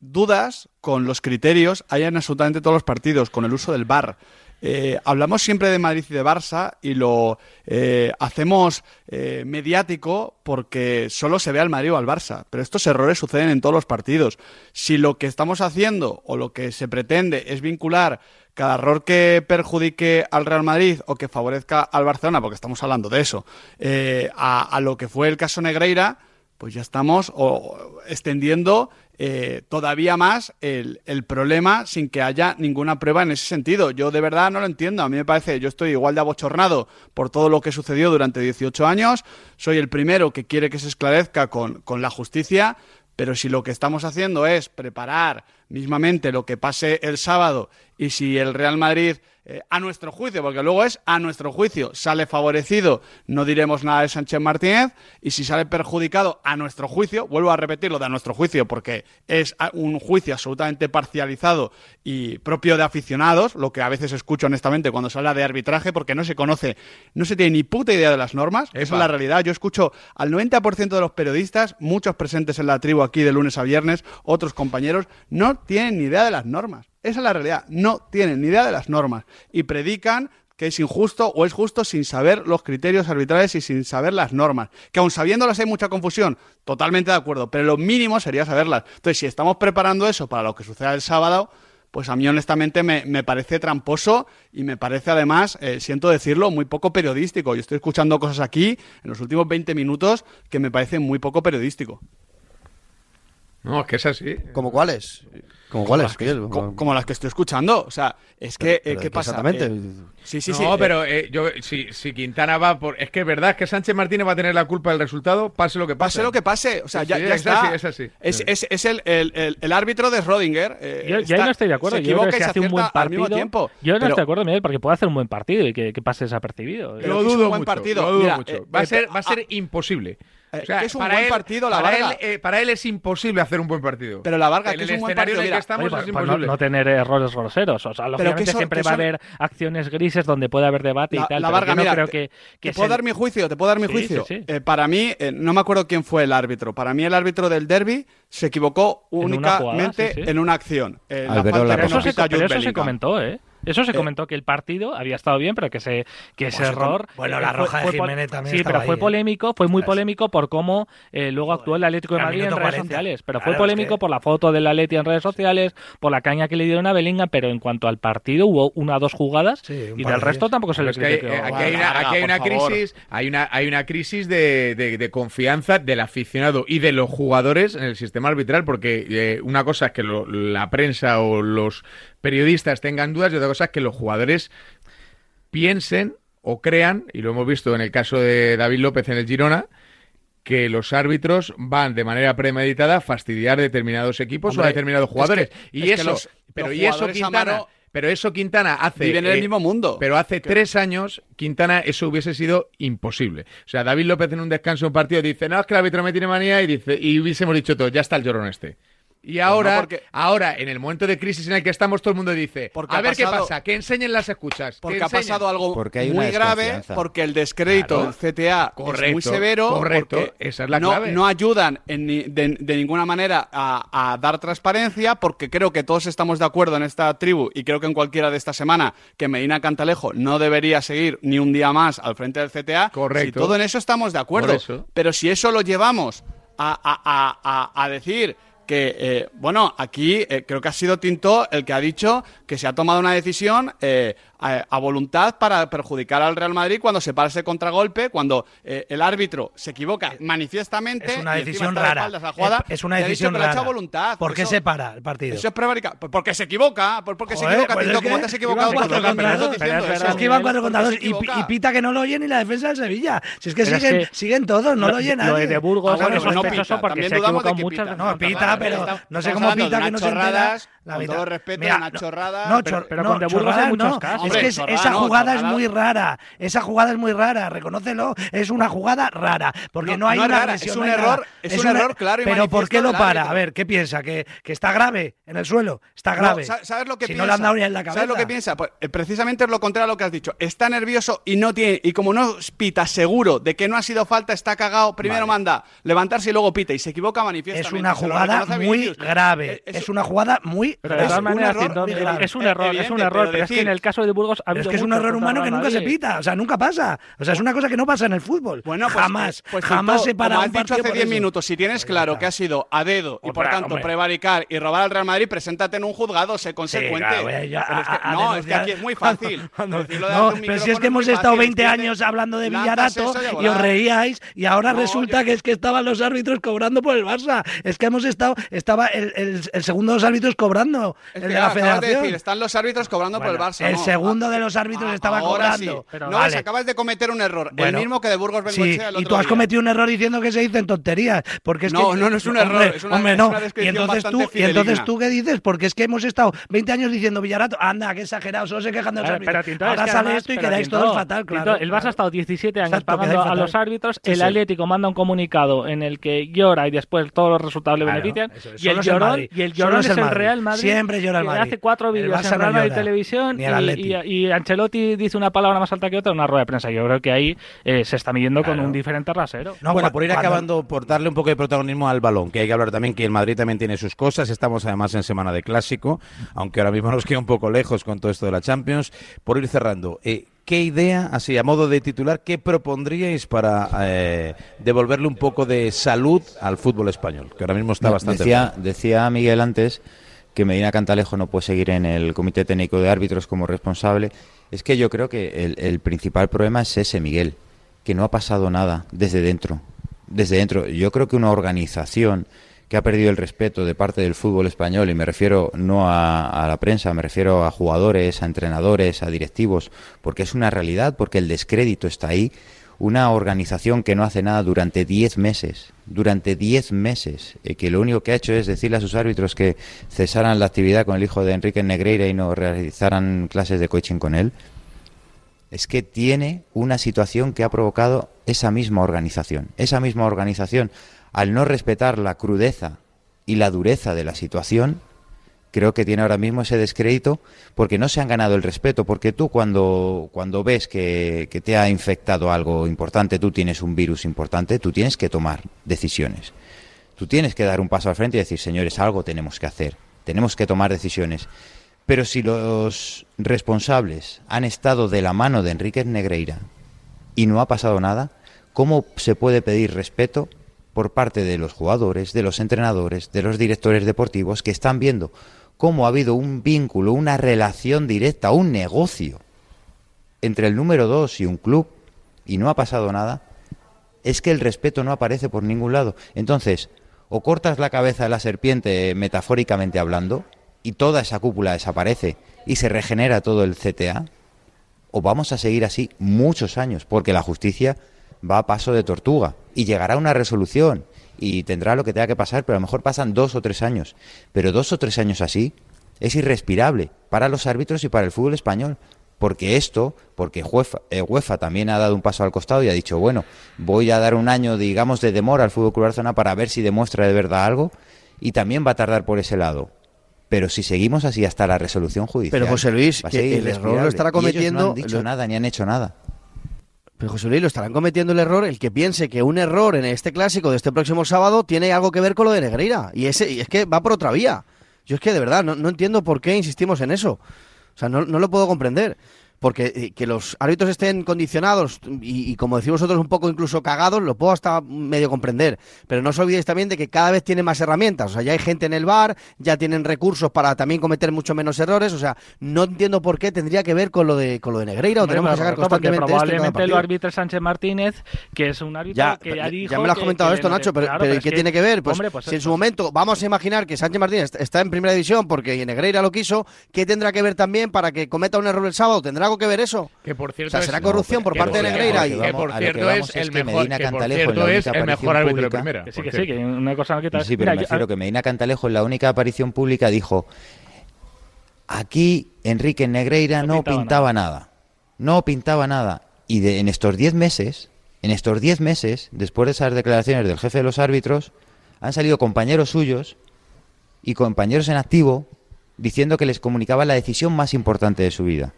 dudas con los criterios hay en absolutamente todos los partidos, con el uso del VAR. Eh, hablamos siempre de Madrid y de Barça y lo eh, hacemos eh, mediático porque solo se ve al Madrid o al Barça, pero estos errores suceden en todos los partidos. Si lo que estamos haciendo o lo que se pretende es vincular cada error que perjudique al Real Madrid o que favorezca al Barcelona, porque estamos hablando de eso, a, a, lo que fue el caso Negreira, pues ya estamos extendiendo eh, todavía más el, problema sin que haya ninguna prueba en ese sentido. Yo de verdad no lo entiendo. A mí me parece, yo estoy igual de abochornado por todo lo que sucedió durante 18 años. Soy el primero que quiere que se esclarezca con, con la justicia, pero si lo que estamos haciendo es preparar mismamente lo que pase el sábado y si el Real Madrid eh, a nuestro juicio, porque luego es a nuestro juicio, sale favorecido, no diremos nada de Sánchez Martínez, y si sale perjudicado a nuestro juicio, vuelvo a repetirlo de a nuestro juicio, porque es un juicio absolutamente parcializado y propio de aficionados, lo que a veces escucho honestamente cuando se habla de arbitraje, porque no se conoce, no se tiene ni puta idea de las normas, esa es la realidad. Yo escucho al 90% de los periodistas, muchos presentes en la tribu aquí de lunes a viernes, otros compañeros, no tienen ni idea de las normas. Esa es la realidad. No tienen ni idea de las normas y predican que es injusto o es justo sin saber los criterios arbitrales y sin saber las normas. Que aun sabiéndolas hay mucha confusión, totalmente de acuerdo, pero lo mínimo sería saberlas. Entonces, si estamos preparando eso para lo que suceda el sábado, pues a mí honestamente me, parece tramposo y me parece además, eh, siento decirlo, muy poco periodístico. Yo estoy escuchando cosas aquí en los últimos 20 minutos que me parecen muy poco periodístico. No, es que es así. ¿Como cuáles? ¿Como cuáles? Como, las que estoy escuchando. O sea, es que, eh, ¿qué pasa? Exactamente. Eh, sí, sí, sí. No, pero eh, yo, si, si, Quintana va por. Es que es verdad que Sánchez Martínez va a tener la culpa del resultado, pase lo que pase. Pase lo que pase. O sea, ya, ya está. es así. Es, es, es el, el, el, árbitro de Rodinger. yo, ya no estoy de acuerdo. yo creo que se hace un buen partido. Tiempo, yo no estoy de acuerdo, Miguel, porque puede hacer un buen partido y que, que pase desapercibido. Lo dudo mucho. Partido. Lo dudo mucho. Va a ser, va a ser imposible. Eh, que es un buen partido la para Él, eh, para él es imposible hacer un buen partido. Pero la Varga, que es un buen partido. En el que estamos es imposible. No, tener errores groseros. O sea, lógicamente siempre va a haber acciones grises donde puede haber debate y tal. La Varga, mira, creo que, te puedo dar mi juicio, te puedo dar mi juicio. Eh, para mí, no me acuerdo quién fue el árbitro. Para mí, el árbitro del derby se equivocó únicamente en una acción. la falta pero eso se comentó, ¿eh? Eso se eh, comentó que el partido había estado bien, pero que ese, que ese error. Bueno, la roja de Jiménez también. Sí, pero fue ¿eh? polémico, fue muy polémico por cómo eh, luego actuó el Atlético de Madrid en redes sociales. Pero fue polémico por la foto del Atlético en redes sociales, por la caña que le dieron a Bellingham, pero en cuanto al partido hubo una o dos jugadas y del resto tampoco se le criticó. Aquí hay una, aquí hay una crisis, hay una, hay una crisis de, de, confianza del aficionado y de los jugadores en el sistema arbitral, porque una cosa es que la prensa o los periodistas tengan dudas y otra cosa es que los jugadores piensen o crean, y lo hemos visto en el caso de David López en el Girona, que los árbitros van de manera premeditada a fastidiar determinados equipos o a determinados jugadores. y eso, pero y eso Quintana, pero eso Quintana hace viven en el eh, mismo mundo. Pero hace tres años Quintana eso hubiese sido imposible. O sea, David López en un descanso de un partido dice, "No, es que el árbitro me tiene manía" y dice y hubiésemos dicho todo, ya está el llorón este. Y pues ahora, ahora, en el momento de crisis en el que estamos, todo el mundo dice, a ver qué pasa, que enseñen las escuchas. Porque ha pasado algo muy grave, porque el descrédito del CTA es muy severo, correcto, esa es la no, clave. no ayudan de, ninguna manera a, dar transparencia, porque creo que todos estamos de acuerdo en esta tribu, y creo que en cualquiera de esta semana, que Medina Cantalejo no debería seguir ni un día más al frente del CTA. Correcto. todo en eso estamos de acuerdo. Pero si eso lo llevamos a, a decir que, eh, bueno, aquí eh, creo que ha sido Tinto el que ha dicho que se ha tomado una decisión a, voluntad para perjudicar al Real Madrid cuando se para ese contragolpe, cuando eh, el árbitro se equivoca manifiestamente. Es una y decisión de rara. a la jugada, es una ha dicho decisión lo hecho rara. a voluntad. ¿Por qué Eso- se para el partido? Eso es prevaricar. Pues Porque se equivoca. Porque se Joder, equivoca. pues es que te has equivocado cuatro contra dos. es Es que iban cuatro Porque contra dos se y, y pita que no lo oye ni la defensa del Sevilla. Si es que es siguen, que siguen todos, no lo, oye Lo nadie. de Burgos Ah, bueno, es pues no sospechoso pita. porque También se ha dudamos de equivocado que muchas. No, pita, pero no sé cómo de pita que no se entera. La con todo respeto, Mira, una no- chorrada. No, Pero- no, con De Burgos hay muchos no. casos. Es que es- chorrada esa no, jugada es muy rara. Esa jugada es muy rara, reconócelo. Es una jugada rara. Porque no, No, hay no es una rara, agresión, es un error- es un error claro y Pero ¿por qué lo para? A ver, ¿qué piensa? ¿Que, que está grave en el suelo? Está grave. sa- ¿Sabes lo que si piensa? no le han dado ni en la cabeza. ¿Sabes lo que piensa? Pues eh, precisamente es lo contrario a lo que has dicho. Está nervioso y no tiene. Y como no pita seguro de que no ha sido falta, está cagado. Primero manda levantarse y luego pita. Y se equivoca manifiestamente. Es una Se lo jugada muy Vinicius. grave. Eh, Es una jugada muy Pero de grave. es un error, es un error. pero es que en el caso de Burgos ha Pero es que es un error humano que nunca se pita. O sea, nunca pasa. O sea, es una cosa que no pasa en el fútbol. Bueno, pues, jamás. eh, pues, jamás se para como un has dicho hace por 10 eso. minutos, si tienes claro que ha sido a dedo y por tanto hombre. prevaricar y robar al Real Madrid, preséntate en un juzgado, sé consecuente. claro, ya- ya- Pero es que- a- a no, es que aquí es muy fácil. No, pero si es que hemos estado fácil, 20 ¿entiendes? años hablando de Villarato y os reíais y ahora resulta que es que estaban los árbitros cobrando por el Barça. Es que hemos estado, estaba el, el- el segundo de los árbitros cobrando, Es el que de la de federación. decir, están los árbitros cobrando por el Barça. el no. segundo Ah, de los árbitros ah, estaba cobrando. sí. Pero no, vale. acabas de cometer un error. Bueno, el mismo que de Burgos Sí, Bengoechea el y tú has día. cometido un error diciendo que se dicen tonterías. Porque es No, que, no, no es un error, Hombre, es una- hombre, es no. una y entonces tú, y entonces tú qué dices, porque es que hemos estado 20 años diciendo Villarato, anda, qué exagerado, solo se quejan de los árbitros. pero, Tinto, Ahora es que sale además- esto y pero, quedáis Tinto, todos fatal, Tinto, claro. el Barça ha estado 17 años Exacto, pagando a los árbitros. Sí, el sí. Atlético manda un comunicado en el que llora y después todos los resultados le benefician. es. y, el es llorón, Madrid. y el Solo llorón es es el. Real Madrid. Siempre llora el que Madrid. hace cuatro vídeos en Real Madrid. Televisión y. y- y Ancelotti dice una palabra más alta que otra en una rueda de prensa. Yo creo que ahí eh, se está midiendo con Claro. un diferente rasero. No, bueno, por ir cuando- acabando, por darle un poco de protagonismo al balón, que hay que hablar también que el Madrid también tiene sus cosas. Estamos además en semana de clásico, aunque ahora mismo nos queda un poco lejos con todo esto de la Champions. Por ir cerrando, eh, ¿qué idea, así a modo de titular, qué propondríais para eh, devolverle un poco de salud al fútbol español? Que ahora mismo está bastante. decía, decía Miguel antes que Medina Cantalejo no puede seguir en el Comité Técnico de Árbitros como responsable. Es que yo creo que el, principal problema es ese, Miguel, que no ha pasado nada desde dentro. Desde dentro. Yo creo que una organización que ha perdido el respeto de parte del fútbol español, y me refiero no a, a la prensa, me refiero a jugadores, a entrenadores, a directivos, porque es una realidad, porque el descrédito está ahí, una organización que no hace nada durante 10 meses, durante 10 meses, eh, que lo único que ha hecho es decirle a sus árbitros que cesaran la actividad con el hijo de Enrique Negreira y no realizaran clases de coaching con él, es que tiene una situación que ha provocado esa misma organización. Esa misma organización, al no respetar la crudeza y la dureza de la situación, creo que tiene ahora mismo ese descrédito porque no se han ganado el respeto. Porque tú cuando, cuando ves que, que te ha infectado algo importante, tú tienes un virus importante, tú tienes que tomar decisiones. Tú tienes que dar un paso al frente y decir, señores, algo tenemos que hacer. Tenemos que tomar decisiones. Pero si los responsables han estado de la mano de Enrique Negreira y no ha pasado nada, ¿cómo se puede pedir respeto por parte de los jugadores, de los entrenadores, de los directores deportivos que están viendo cómo ha habido un vínculo, una relación directa, un negocio entre el número dos y un club y no ha pasado nada? Es que el respeto no aparece por ningún lado. Entonces, o cortas la cabeza de la serpiente metafóricamente hablando, y toda esa cúpula desaparece y se regenera todo el CTA, o vamos a seguir así muchos años, porque la justicia va a paso de tortuga y llegará una resolución y tendrá lo que tenga que pasar, pero a lo mejor pasan dos o tres años. Pero dos o tres años así es irrespirable para los árbitros y para el fútbol español. Porque esto, porque UEFA, eh, UEFA también ha dado un paso al costado y ha dicho, bueno, voy a dar un año, digamos, de demora al Fútbol Club Barcelona para ver si demuestra de verdad algo y también va a tardar por ese lado. Pero si seguimos así hasta la resolución judicial. Pero, José Luis, que el error lo estará Y ellos cometiendo- no han dicho lo- nada ni han hecho nada. Pero lo estarán cometiendo el error el que piense que un error en este clásico de este próximo sábado tiene algo que ver con lo de Negreira. Y, ese, y es que va por otra vía. Yo es que de verdad no, no entiendo por qué insistimos en eso. O sea, no, no lo puedo comprender. Porque eh, que los árbitros estén condicionados y, como decimos nosotros, un poco incluso cagados, lo puedo hasta medio comprender. Pero no os olvidéis también de que cada vez tienen más herramientas. O sea, ya hay gente en el bar, ya tienen recursos para también cometer mucho menos errores. O sea, no entiendo por qué tendría que ver con lo de, con lo de Negreira o tenemos que sacar constantemente probablemente lo arbitra Sánchez Martínez, que es un árbitro que ya dijo. Ya me lo has comentado esto, Nacho, pero, ¿qué tiene que ver? Pues, pues si en su momento vamos a imaginar que Sánchez Martínez está en primera división porque Negreira lo quiso, ¿qué tendrá que ver también para que cometa un error el sábado? ¿Tendrá algo que ver eso? Que por cierto. será corrupción por parte de Negreira. Que por cierto es el mejor, es el mejor árbitro de primera. sí, que sí, que una cosa que Sí, pero me refiero que Medina Cantalejo en la única aparición pública dijo aquí Enrique Negreira no, pintaba, nada. No pintaba nada. Y de, en estos 10 meses, en estos 10 meses, después de esas declaraciones del jefe de los árbitros, han salido compañeros suyos y compañeros en activo diciendo que les comunicaba la decisión más importante de su vida.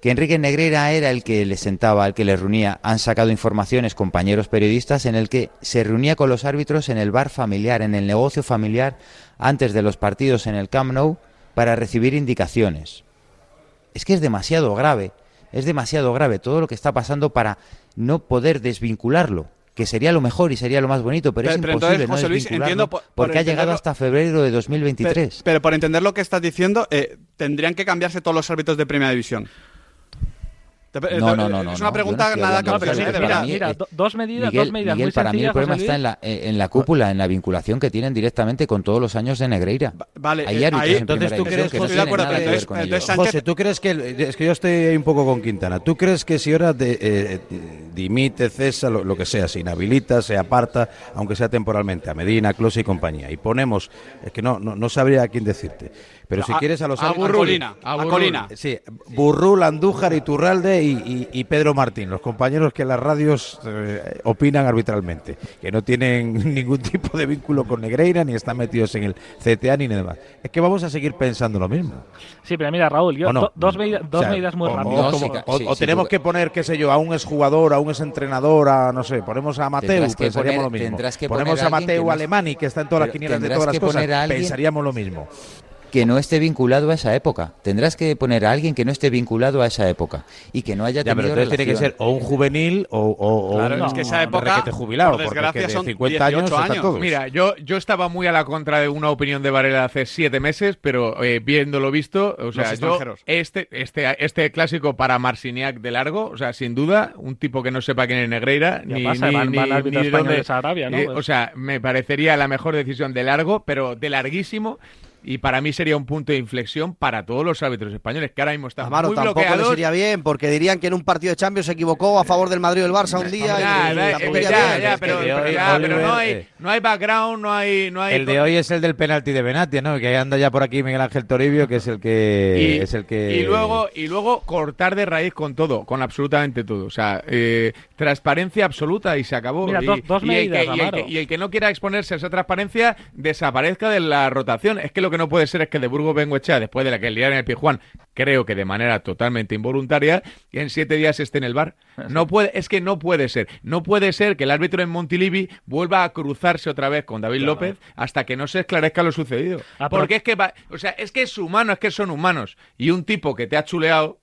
Que Enrique Negreira era el que les sentaba, el que les reunía. Han sacado informaciones compañeros periodistas en el que se reunía con los árbitros en el bar familiar, en el negocio familiar, antes de los partidos en el Camp Nou, para recibir indicaciones. Es que es demasiado grave, es demasiado grave todo lo que está pasando para no poder desvincularlo que sería lo mejor y sería lo más bonito, pero, es imposible no Luis, entiendo porque ha llegado hasta febrero de 2023. Pero, por entender lo que estás diciendo, eh, tendrían que cambiarse todos los árbitros de Primera División. No, no, no, Es una pregunta nada que mira, mira, dos medidas, dos medidas muy para mí el problema está en la, eh, en la cúpula, en la vinculación que tienen directamente con todos los años de Negreira. Vale, eh, ahí, entonces tú crees, que José, José, tú crees que es que yo estoy un poco con Quintana. ¿Tú crees que si ahora de, eh, dimite, cesa, lo, que sea, se inhabilita, se aparta, aunque sea temporalmente, a Medina, Close y compañía, y ponemos, es que no, no, no sabría a quién decirte pero si quieres a los a Burrulina, a, Colina. Sí, Burrul, Andújar, Iturralde y, y, Pedro Martín, los compañeros que las radios eh, opinan arbitralmente, que no tienen ningún tipo de vínculo con Negreira, ni están metidos en el CTA ni nada más. Es que vamos a seguir pensando lo mismo. Sí, pero mira, Raúl, yo dos, medidas muy rápidas. O, tenemos que poner, qué sé yo, a un exjugador, a un exentrenador, a no sé, ponemos a Mateo, pensaríamos lo mismo. ponemos a Mateo Alemani, que está en todas las quinielas de todas las cosas, pensaríamos lo mismo que no esté vinculado a esa época. Tendrás que poner a alguien que no esté vinculado a esa época y que no haya ya, pero entonces tiene que ser o un juvenil o, o, claro, es que esa época, jubilado, por desgracia, son 50 años, años. Mira, yo, yo estaba muy a la contra de una opinión de Varela hace siete meses, pero eh, viéndolo visto, o sea, yo, este, este, este clásico para Marciniak de largo, o sea, sin duda, un tipo que no sepa quién es Negreira, ni, pasa, ni, ni, ni de Arabia, ¿no? Eh, o sea, me parecería la mejor decisión de largo, pero de larguísimo y para mí sería un punto de inflexión para todos los árbitros españoles que ahora mismo están Amaro, muy tampoco le sería bien porque dirían que en un partido de Champions se equivocó a favor del Madrid o del Barça un día ya, pero, no hay no hay background no hay no hay el de hoy es el del penalti de Benatia no que anda ya por aquí Miguel Ángel Toribio que es el que y, es el que y luego y luego cortar de raíz con todo con absolutamente todo. O sea eh, transparencia absoluta y se acabó. Mira, y, dos medidas, y, el que, y, el que, no quiera exponerse a esa transparencia desaparezca de la rotación. Es que lo lo que no puede ser es que de Burgos Bengoechea, después de la que liaron en el Pijuán, creo que de manera totalmente involuntaria, en siete días esté en el bar. No puede, es que no puede ser. No puede ser que el árbitro en Montilivi vuelva a cruzarse otra vez con David López hasta que no se esclarezca lo sucedido. Ah, Porque es que, o sea, es que es humano, es que son humanos. Y un tipo que te ha chuleado,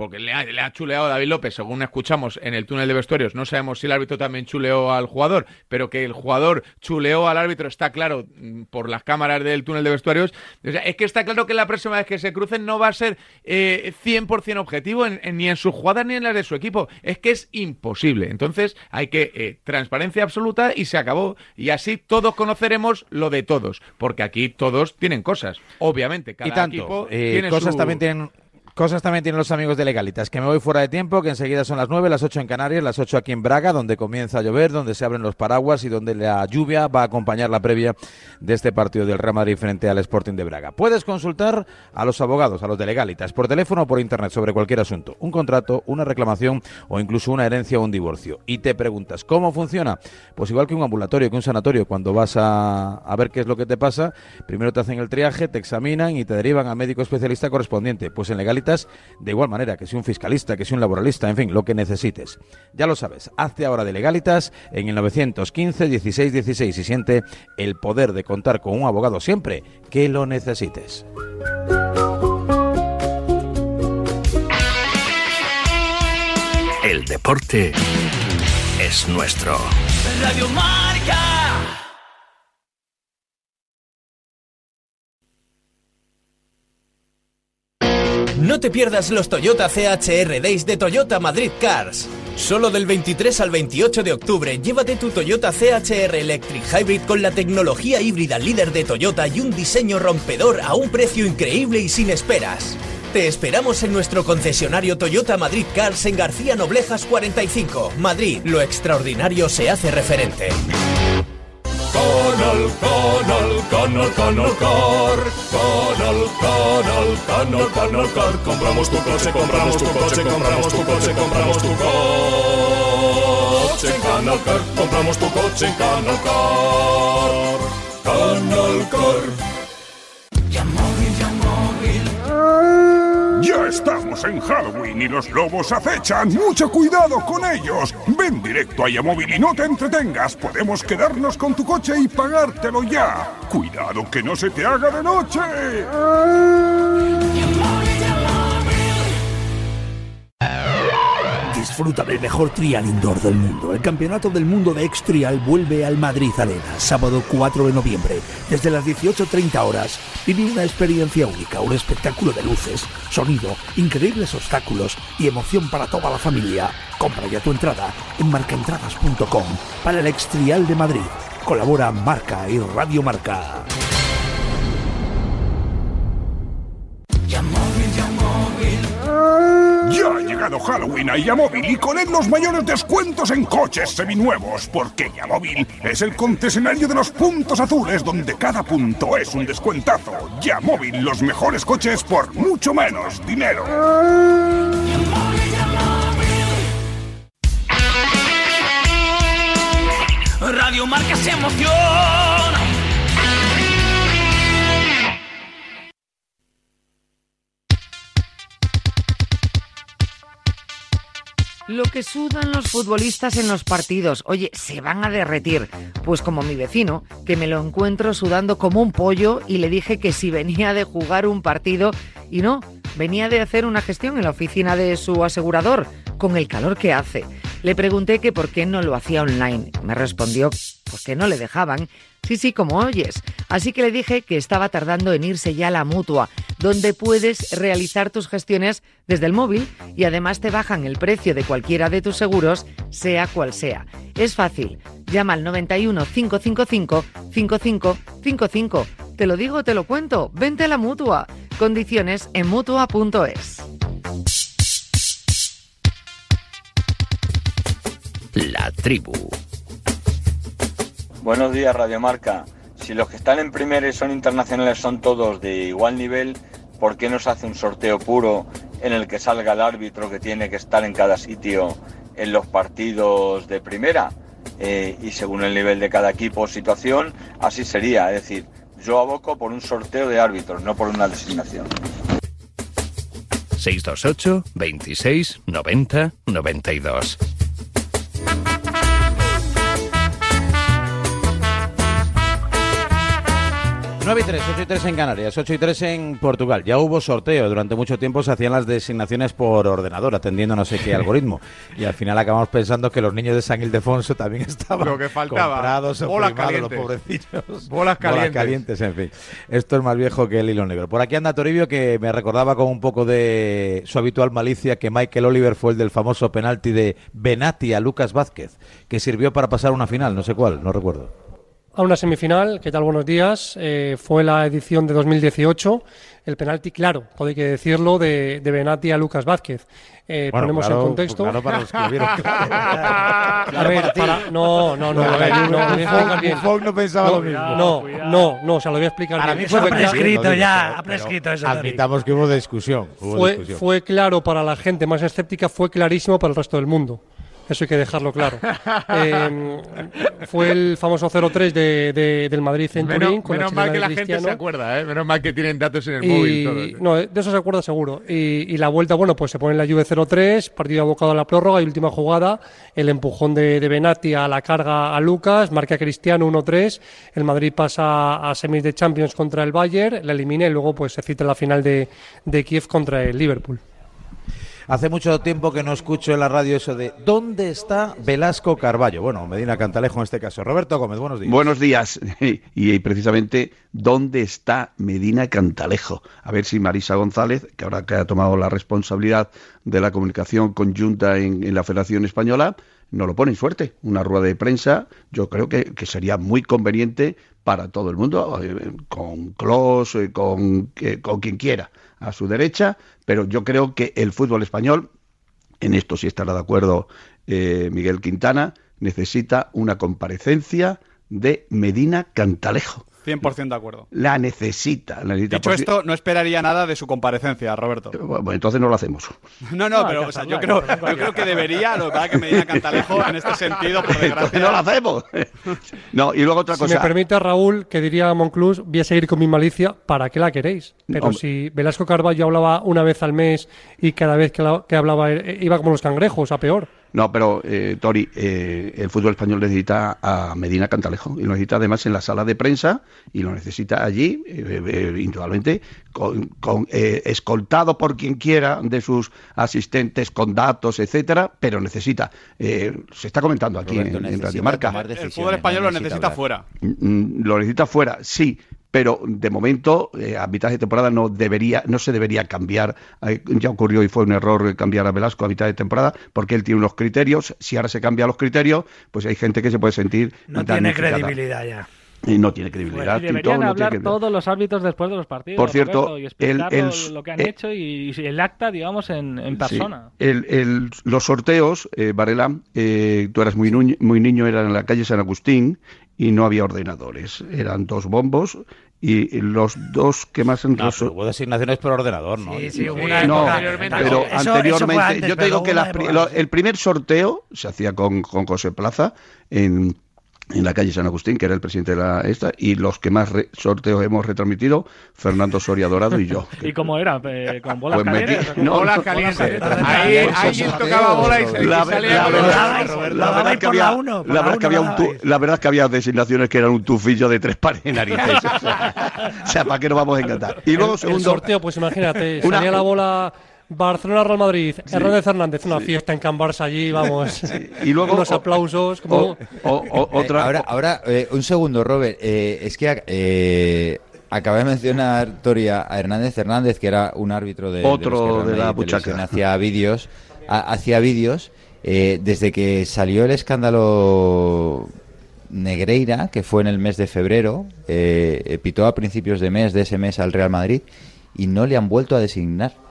porque le ha, chuleado a David López, según escuchamos en el túnel de vestuarios. No sabemos si el árbitro también chuleó al jugador, pero que el jugador chuleó al árbitro está claro mm, por las cámaras del túnel de vestuarios. es que está claro que la próxima vez que se crucen no va a ser eh, 100% objetivo ni en su jugada ni en las de su equipo. Es que es imposible. Entonces hay que eh, transparencia absoluta y se acabó. Y así todos conoceremos lo de todos, porque aquí todos tienen cosas. Obviamente, cada y tanto, equipo eh, tiene cosas también tienen Cosas también tienen los amigos de Legalitas, que me voy fuera de tiempo, que enseguida son las 9, las 8 en Canarias, las 8 aquí en Braga, donde comienza a llover, donde se abren los paraguas y donde la lluvia va a acompañar la previa de este partido del Real Madrid frente al Sporting de Braga. Puedes consultar a los abogados, a los de Legalitas, por teléfono o por internet sobre cualquier asunto, un contrato, una reclamación o incluso una herencia o un divorcio. Y te preguntas, ¿cómo funciona? Pues igual que un ambulatorio, que un sanatorio, cuando vas a, a ver qué es lo que te pasa, primero te hacen el triaje, te examinan y te derivan al médico especialista correspondiente. Pues en Legalitas de igual manera que si un fiscalista, que si un laboralista, en fin, lo que necesites. Ya lo sabes, hazte ahora de legalitas en el 915 16 16 y siente el poder de contar con un abogado siempre que lo necesites. El deporte es nuestro. Radio Marca. No te pierdas los Toyota CHR Days de Toyota Madrid Cars. Solo del 23 al 28 de octubre, llévate tu Toyota CHR Electric Hybrid con la tecnología híbrida líder de Toyota y un diseño rompedor a un precio increíble y sin esperas. Te esperamos en nuestro concesionario Toyota Madrid Cars en García Noblejas 45, Madrid. Lo extraordinario se hace referente. Canal, canal, canal, canal car. Canal, canal, canal, canal car. Compramos tu coche, compramos tu coche, compramos tu coche, compramos tu coche en Canal Car. Compramos tu coche en Canal Car. Canal Car. Ya estamos en Halloween y los lobos acechan. ¡Mucho cuidado con ellos! Ven directo a Yamóvil y no te entretengas. Podemos quedarnos con tu coche y pagártelo ya. Cuidado que no se te haga de noche. Disfruta del mejor trial indoor del mundo. El Campeonato del Mundo de X-Trial vuelve al Madrid Arena, sábado 4 de noviembre, desde las 18.30 horas. Vive una experiencia única, un espectáculo de luces, sonido, increíbles obstáculos y emoción para toda la familia. Compra ya tu entrada en marcaentradas.com para el X-Trial de Madrid. Colabora Marca y Radio Marca. Llegado Halloween a Yamóvil y con él los mayores descuentos en coches seminuevos, porque Yamóvil es el concesionario de los puntos azules donde cada punto es un descuentazo. Yamóvil, los mejores coches por mucho menos dinero. Radio Marca se emociona. Lo que sudan los futbolistas en los partidos. Oye, se van a derretir. Pues como mi vecino, que me lo encuentro sudando como un pollo y le dije que si venía de jugar un partido y no, venía de hacer una gestión en la oficina de su asegurador, con el calor que hace. Le pregunté que por qué no lo hacía online. Me respondió pues que no le dejaban. Sí, sí, como oyes. Así que le dije que estaba tardando en irse ya a la mutua, donde puedes realizar tus gestiones desde el móvil y además te bajan el precio de cualquiera de tus seguros, sea cual sea. Es fácil. Llama al 91 555 5555. Te lo digo, te lo cuento. Vente a la mutua. Condiciones en mutua.es. La tribu. Buenos días, Radio Marca. Si los que están en primera y son internacionales son todos de igual nivel, ¿por qué no se hace un sorteo puro en el que salga el árbitro que tiene que estar en cada sitio en los partidos de primera? Eh, y según el nivel de cada equipo o situación, así sería. Es decir, yo aboco por un sorteo de árbitros, no por una designación. 628 26 90 92. 9 y 3, 8 y 3 en Canarias, 8 y 3 en Portugal. Ya hubo sorteo. Durante mucho tiempo se hacían las designaciones por ordenador, atendiendo no sé qué algoritmo. Y al final acabamos pensando que los niños de San Ildefonso también estaban Lo que faltaba. comprados o Bolas primados, los calientes. pobrecillos. Bolas calientes. calientes, en fin. Esto es más viejo que el hilo negro. Por aquí anda Toribio, que me recordaba con un poco de su habitual malicia que Michael Oliver fue el del famoso penalti de Benati a Lucas Vázquez, que sirvió para pasar una final, no sé cuál, no recuerdo. A una semifinal, ¿qué tal? Buenos días. Eh, fue la edición de 2018. El penalti, claro, hay que decirlo, de, de Benati a Lucas Vázquez. Eh, Bueno, ponemos claro, en contexto. claro para los que vieron, claro. A ver, para- no, no, no, Claro, no. Buffon no pensaba no, lo mismo. No, no, no, o sea, lo voy a explicar Para bien. mí fue prescrito claro. ya, ha prescrito eso. Admitamos que hubo discusión. hubo Fue, discusión. fue claro para la gente más escéptica, fue clarísimo para el resto del mundo. Eso hay que dejarlo claro. Eh, fue el famoso 0-3 de, de- del Madrid en Menos, Turín. Con menos mal que la gente Cristiano. se acuerda, ¿eh? Menos mal que tienen datos en el Y- móvil. todos. no, de eso se acuerda seguro. Y, y la vuelta, bueno, pues se pone en la Juve 0-3, partido abocado a la prórroga y última jugada, el empujón de, de Benati a la carga a Lucas, marca Cristiano 1-3, el Madrid pasa a semis de Champions contra el Bayern, la elimina y luego pues se cita la final de, de Kiev contra el Liverpool. Hace mucho tiempo que no escucho en la radio eso de ¿dónde está Velasco Carballo? Bueno, Medina Cantalejo en este caso. Roberto Gómez, buenos días. Buenos días. Y, precisamente, ¿dónde está Medina Cantalejo? A ver si Marisa González, que ahora que ha tomado la responsabilidad de la comunicación conjunta en, la Federación Española, no lo pone en suerte. Una rueda de prensa, yo creo que, sería muy conveniente para todo el mundo, eh, con Clos, eh, con, con quien quiera, a su derecha, pero yo creo que el fútbol español, en esto sí estará de acuerdo eh, Miguel Quintana, necesita una comparecencia de Medina Cantalejo. 100% de acuerdo. La necesita. La necesita Dicho esto, no esperaría nada de su comparecencia, Roberto. Bueno, entonces no lo hacemos. No, no, pero o sea, yo, creo, yo creo que debería, lo que pasa que Medina Cantalejo en este sentido, por desgracia. no lo hacemos. No, y luego otra cosa. Si me permite, Raúl, que diría Monclús, voy a seguir con mi malicia, ¿para qué la queréis? Pero si Velasco Carballo hablaba una vez al mes y cada vez que, que hablaba eh, iba como los cangrejos, a peor. No, pero eh, Tori, eh, el fútbol español necesita a Medina Cantalejo y lo necesita además en la sala de prensa y lo necesita allí, eh, indudablemente, con, escoltado por quien quiera de sus asistentes con datos, etcétera, pero necesita, se está comentando aquí en, Radio Marca. El fútbol español lo necesita fuera. Mm, mm, lo necesita fuera, sí, pero de momento eh, a mitad de temporada no debería no se debería cambiar ya ocurrió y fue un error cambiar a Velasco a mitad de temporada porque él tiene unos criterios si ahora se cambian los criterios pues hay gente que se puede sentir no tiene credibilidad ya y no tiene credibilidad. y deberían hablar todos los árbitros después de los partidos. Por cierto, y explicar lo que han hecho y, el acta, digamos, en, persona. los sorteos, eh, Varela, eh, tú eras muy, muy niño, eran en la calle San Agustín y no había ordenadores. Eran dos bombos y los dos que más en no, hubo designaciones por ordenador, ¿no? Sí, sí, una no, pero anteriormente, yo te digo que el primer sorteo se hacía con, con José Plaza en en la calle San Agustín, que era el presidente de la esta, y los que más sorteos hemos retransmitido, Fernando Soria Dorado y yo. ¿Y cómo era? Eh, ¿Con bolas pues calientes? no, bolas calientes. Ahí alguien tocaba bola y se la, salía la, verdad, la, verdad que había, la verdad que había un la verdad que había designaciones que eran un tufillo de tres pares en narices. o sea, ¿para qué nos vamos a encantar? Y luego, segundo... El sorteo, pues imagínate, salía la bola Barcelona Real Madrid, Hernández Hernández, una fiesta en Can Barça allí, vamos. Y luego unos aplausos. Como... otra... ahora, ahora eh, un segundo, Robert. Eh, es que eh, acabé de mencionar, Toria, a Hernández Hernández, que era un árbitro de, Otro de, la buchaca. Hacía vídeos. Hacía vídeos. desde que salió el escándalo Negreira, que fue en el mes de febrero, pitó a principios de mes de ese mes al Real Madrid y no le han vuelto a designar.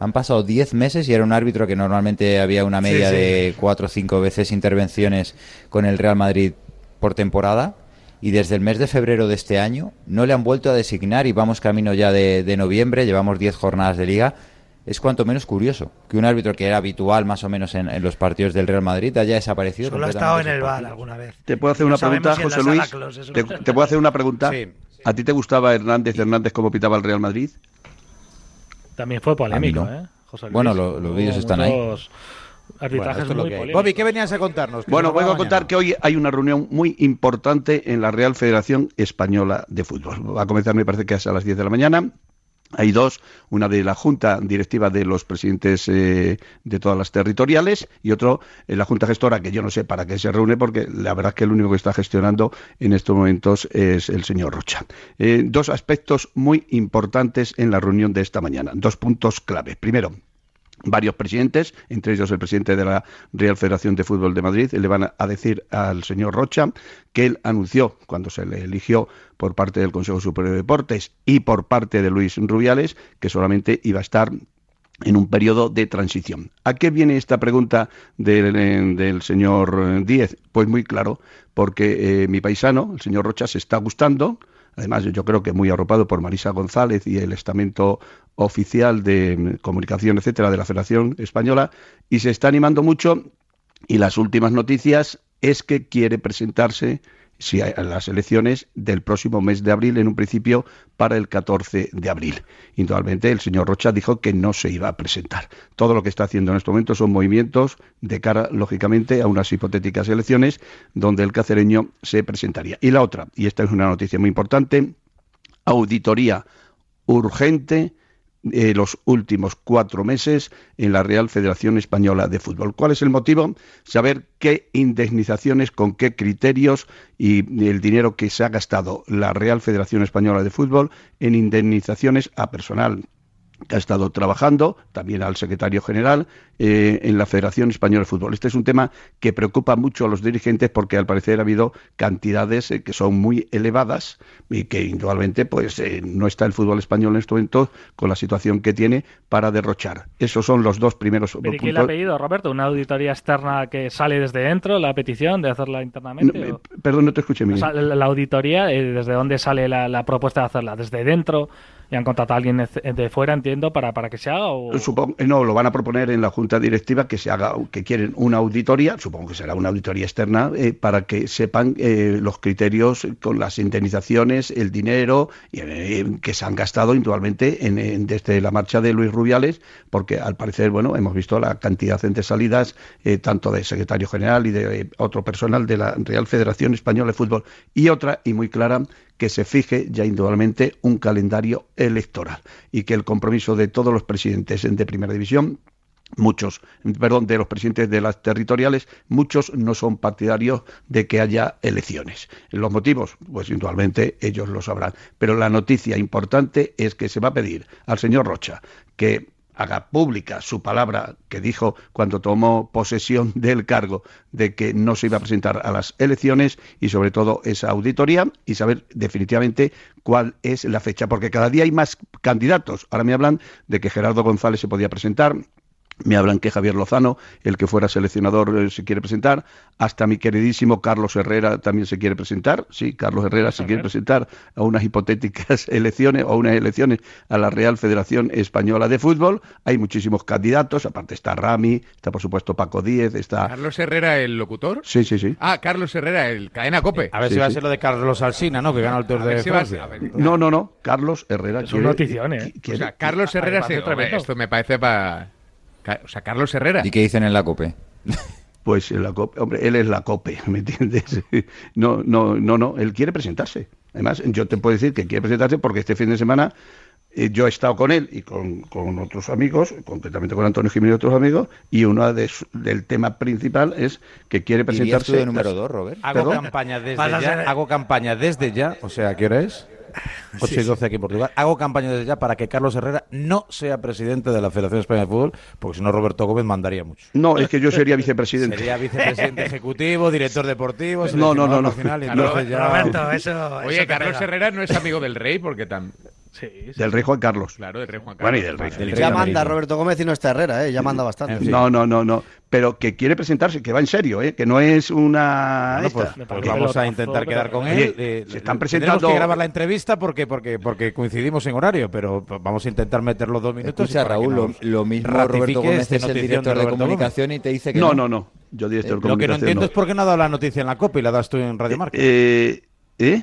Han pasado 10 meses y era un árbitro que normalmente había una media de 4 o 5 veces intervenciones con el Real Madrid por temporada. Y desde el mes de febrero de este año no le han vuelto a designar y vamos camino ya de, noviembre, llevamos 10 jornadas de liga. Es cuanto menos curioso que un árbitro que era habitual más o menos en, los partidos del Real Madrid haya desaparecido. Solo ha estado en el bar alguna vez. ¿Te puedo hacer una pregunta, José Luis? ¿Te, ¿Te, puedo hacer una pregunta? ¿A ti te gustaba Hernández Hernández cómo pitaba el Real Madrid? También fue polémico, ¿eh? Bueno, los vídeos están ahí. Arbitrajes muy polémicos. Bobby, ¿qué venías a contarnos? Bueno, vengo a contar que hoy hay una reunión muy importante en la Real Federación Española de Fútbol. Va a comenzar, me parece que es a las 10 de la mañana. Hay dos, una de la Junta Directiva de los presidentes eh, de todas las territoriales y otro en la Junta Gestora, que yo no sé para qué se reúne, porque la verdad es que el único que está gestionando en estos momentos es el señor Rocha. Eh, dos aspectos muy importantes en la reunión de esta mañana, dos puntos clave. Primero, varios presidentes, entre ellos el presidente de la Real Federación de Fútbol de Madrid, le van a decir al señor Rocha que él anunció cuando se le eligió por parte del Consejo Superior de Deportes y por parte de Luis Rubiales que solamente iba a estar en un periodo de transición. ¿A qué viene esta pregunta del, señor Díez? Pues muy claro, porque eh, mi paisano, el señor Rocha, se está gustando, además yo creo que muy arropado por Marisa González y el estamento oficial de comunicación, etcétera, de la Federación Española, y se está animando mucho, y las últimas noticias es que quiere presentarse si a las elecciones del próximo mes de abril, en un principio para el 14 de abril. Indudablemente el señor Rocha dijo que no se iba a presentar. Todo lo que está haciendo en este momento son movimientos de cara, lógicamente, a unas hipotéticas elecciones donde el cacereño se presentaría. Y la otra, y esta es una noticia muy importante, auditoría urgente eh, los últimos cuatro meses en la Real Federación Española de Fútbol. ¿Cuál es el motivo? Saber qué indemnizaciones, con qué criterios y el dinero que se ha gastado la Real Federación Española de Fútbol en indemnizaciones a personal que ha estado trabajando, también al secretario general, eh, en la Federación Española de Fútbol. Este es un tema que preocupa mucho a los dirigentes porque al parecer ha habido cantidades eh, que son muy elevadas y que indudablemente pues eh, no está el fútbol español en este momento con la situación que tiene para derrochar. Esos son los dos primeros ¿Pero puntos. quién le ha pedido, Roberto? ¿Una auditoría externa que sale desde dentro, la petición de hacerla internamente? No, o- Perdón, no te escuché, O Miguel. sea, la, la auditoría, eh, ¿desde dónde sale la, la propuesta de hacerla? ¿Desde dentro? ¿Y han contratado a alguien de- fuera, entiendo, para, para que se haga? O... Supongo, eh, no, lo van a proponer en la Junta Directiva que se haga, que quieren una auditoría, supongo que será una auditoría externa, eh, para que sepan eh, los criterios con las indemnizaciones, el dinero que se han gastado indudablemente en, desde la marcha de Luis Rubiales, porque al parecer, bueno, hemos visto la cantidad de salidas, tanto de secretario general y de otro personal de la Real Federación Española de Fútbol, y otra, y muy clara, que se fije ya indudablemente un calendario electoral y que el compromiso de todos los presidentes de primera división muchos, perdón, de los presidentes de las territoriales, muchos no son partidarios de que haya elecciones. Los motivos, pues indudablemente ellos lo sabrán. Pero la noticia importante es que se va a pedir al señor Rocha que haga pública su palabra que dijo cuando tomó posesión del cargo de que no se iba a presentar a las elecciones y sobre todo esa auditoría y saber definitivamente cuál es la fecha, porque cada día hay más candidatos. Ahora me hablan de que Gerardo González se podía presentar, me hablan que Javier Lozano, el que fuera seleccionador, eh, se quiere presentar. Hasta mi queridísimo Carlos Herrera también se quiere presentar. Sí, Carlos Herrera se quiere presentar a unas hipotéticas elecciones o a unas elecciones a la Real Federación Española de Fútbol. Hay muchísimos candidatos. Aparte está Rami, está por supuesto Paco Díez, está. ¿Carlos Herrera el locutor? Sí, sí, sí. Ah, Carlos Herrera, el cadena Cope. A ver Sí, si va a ser lo de Carlos Alsina, ¿no? Que gana el Tour A ver de si va a Francia. ser- a ver. No, no, no. Carlos Herrera. Es un quiere- notición, ¿eh? O quiere- sea, Carlos Herrera hombre, tremendo. esto me parece para. O sea, Carlos Herrera. ¿Y qué dicen en la COPE? Pues la COPE, hombre, él es la COPE, ¿me entiendes? No, no, no, no, él quiere presentarse. Además, yo te puedo decir que quiere presentarse porque este fin de semana eh, yo he estado con él y con, con otros amigos, concretamente con Antonio Jiménez y otros amigos, y uno de su- del tema principal es que quiere ¿Irías presentarse. de número dos, Robert? Hago campaña desde ya. Hago campaña desde ya. O sea, ¿qué hora es? 8 y 12 aquí en Portugal. Hago campaña desde ya para que Carlos Herrera no sea presidente de la Federación Española de Fútbol, porque si no Roberto Gómez mandaría mucho. No, es que yo sería vicepresidente. Sería vicepresidente ejecutivo, director deportivo, No, no, no, no. nacional, y No, ya- Roberto, eso. Oye, eso Carlos pega. Herrera no es amigo del rey porque tan. Sí, sí. Del rey Juan Carlos. Claro, del rey Juan Bueno, Carlos. y del rey. Del rey Ya manda Roberto Gómez y no está Herrera, ¿eh? ya manda bastante. En fin. No, no, no, no. Pero que quiere presentarse, que va en serio, ¿eh? que no es una. Bueno, pues, pues vamos a intentar pero- quedar con Oye, él. Eh, se están le- presentando- Tenemos que grabar la entrevista porque, porque, porque coincidimos en horario, pero vamos a intentar meter los dos minutos. Escucha, Raúl, lo, lo mismo Roberto Gómez es el director de, Gómez. comunicación y te dice que no, no. no, no. Yo director de Lo que no comunicación. entiendo es por qué no ha dado la noticia en la COPE y la das tú en Radio Marca. Eh, ¿Eh?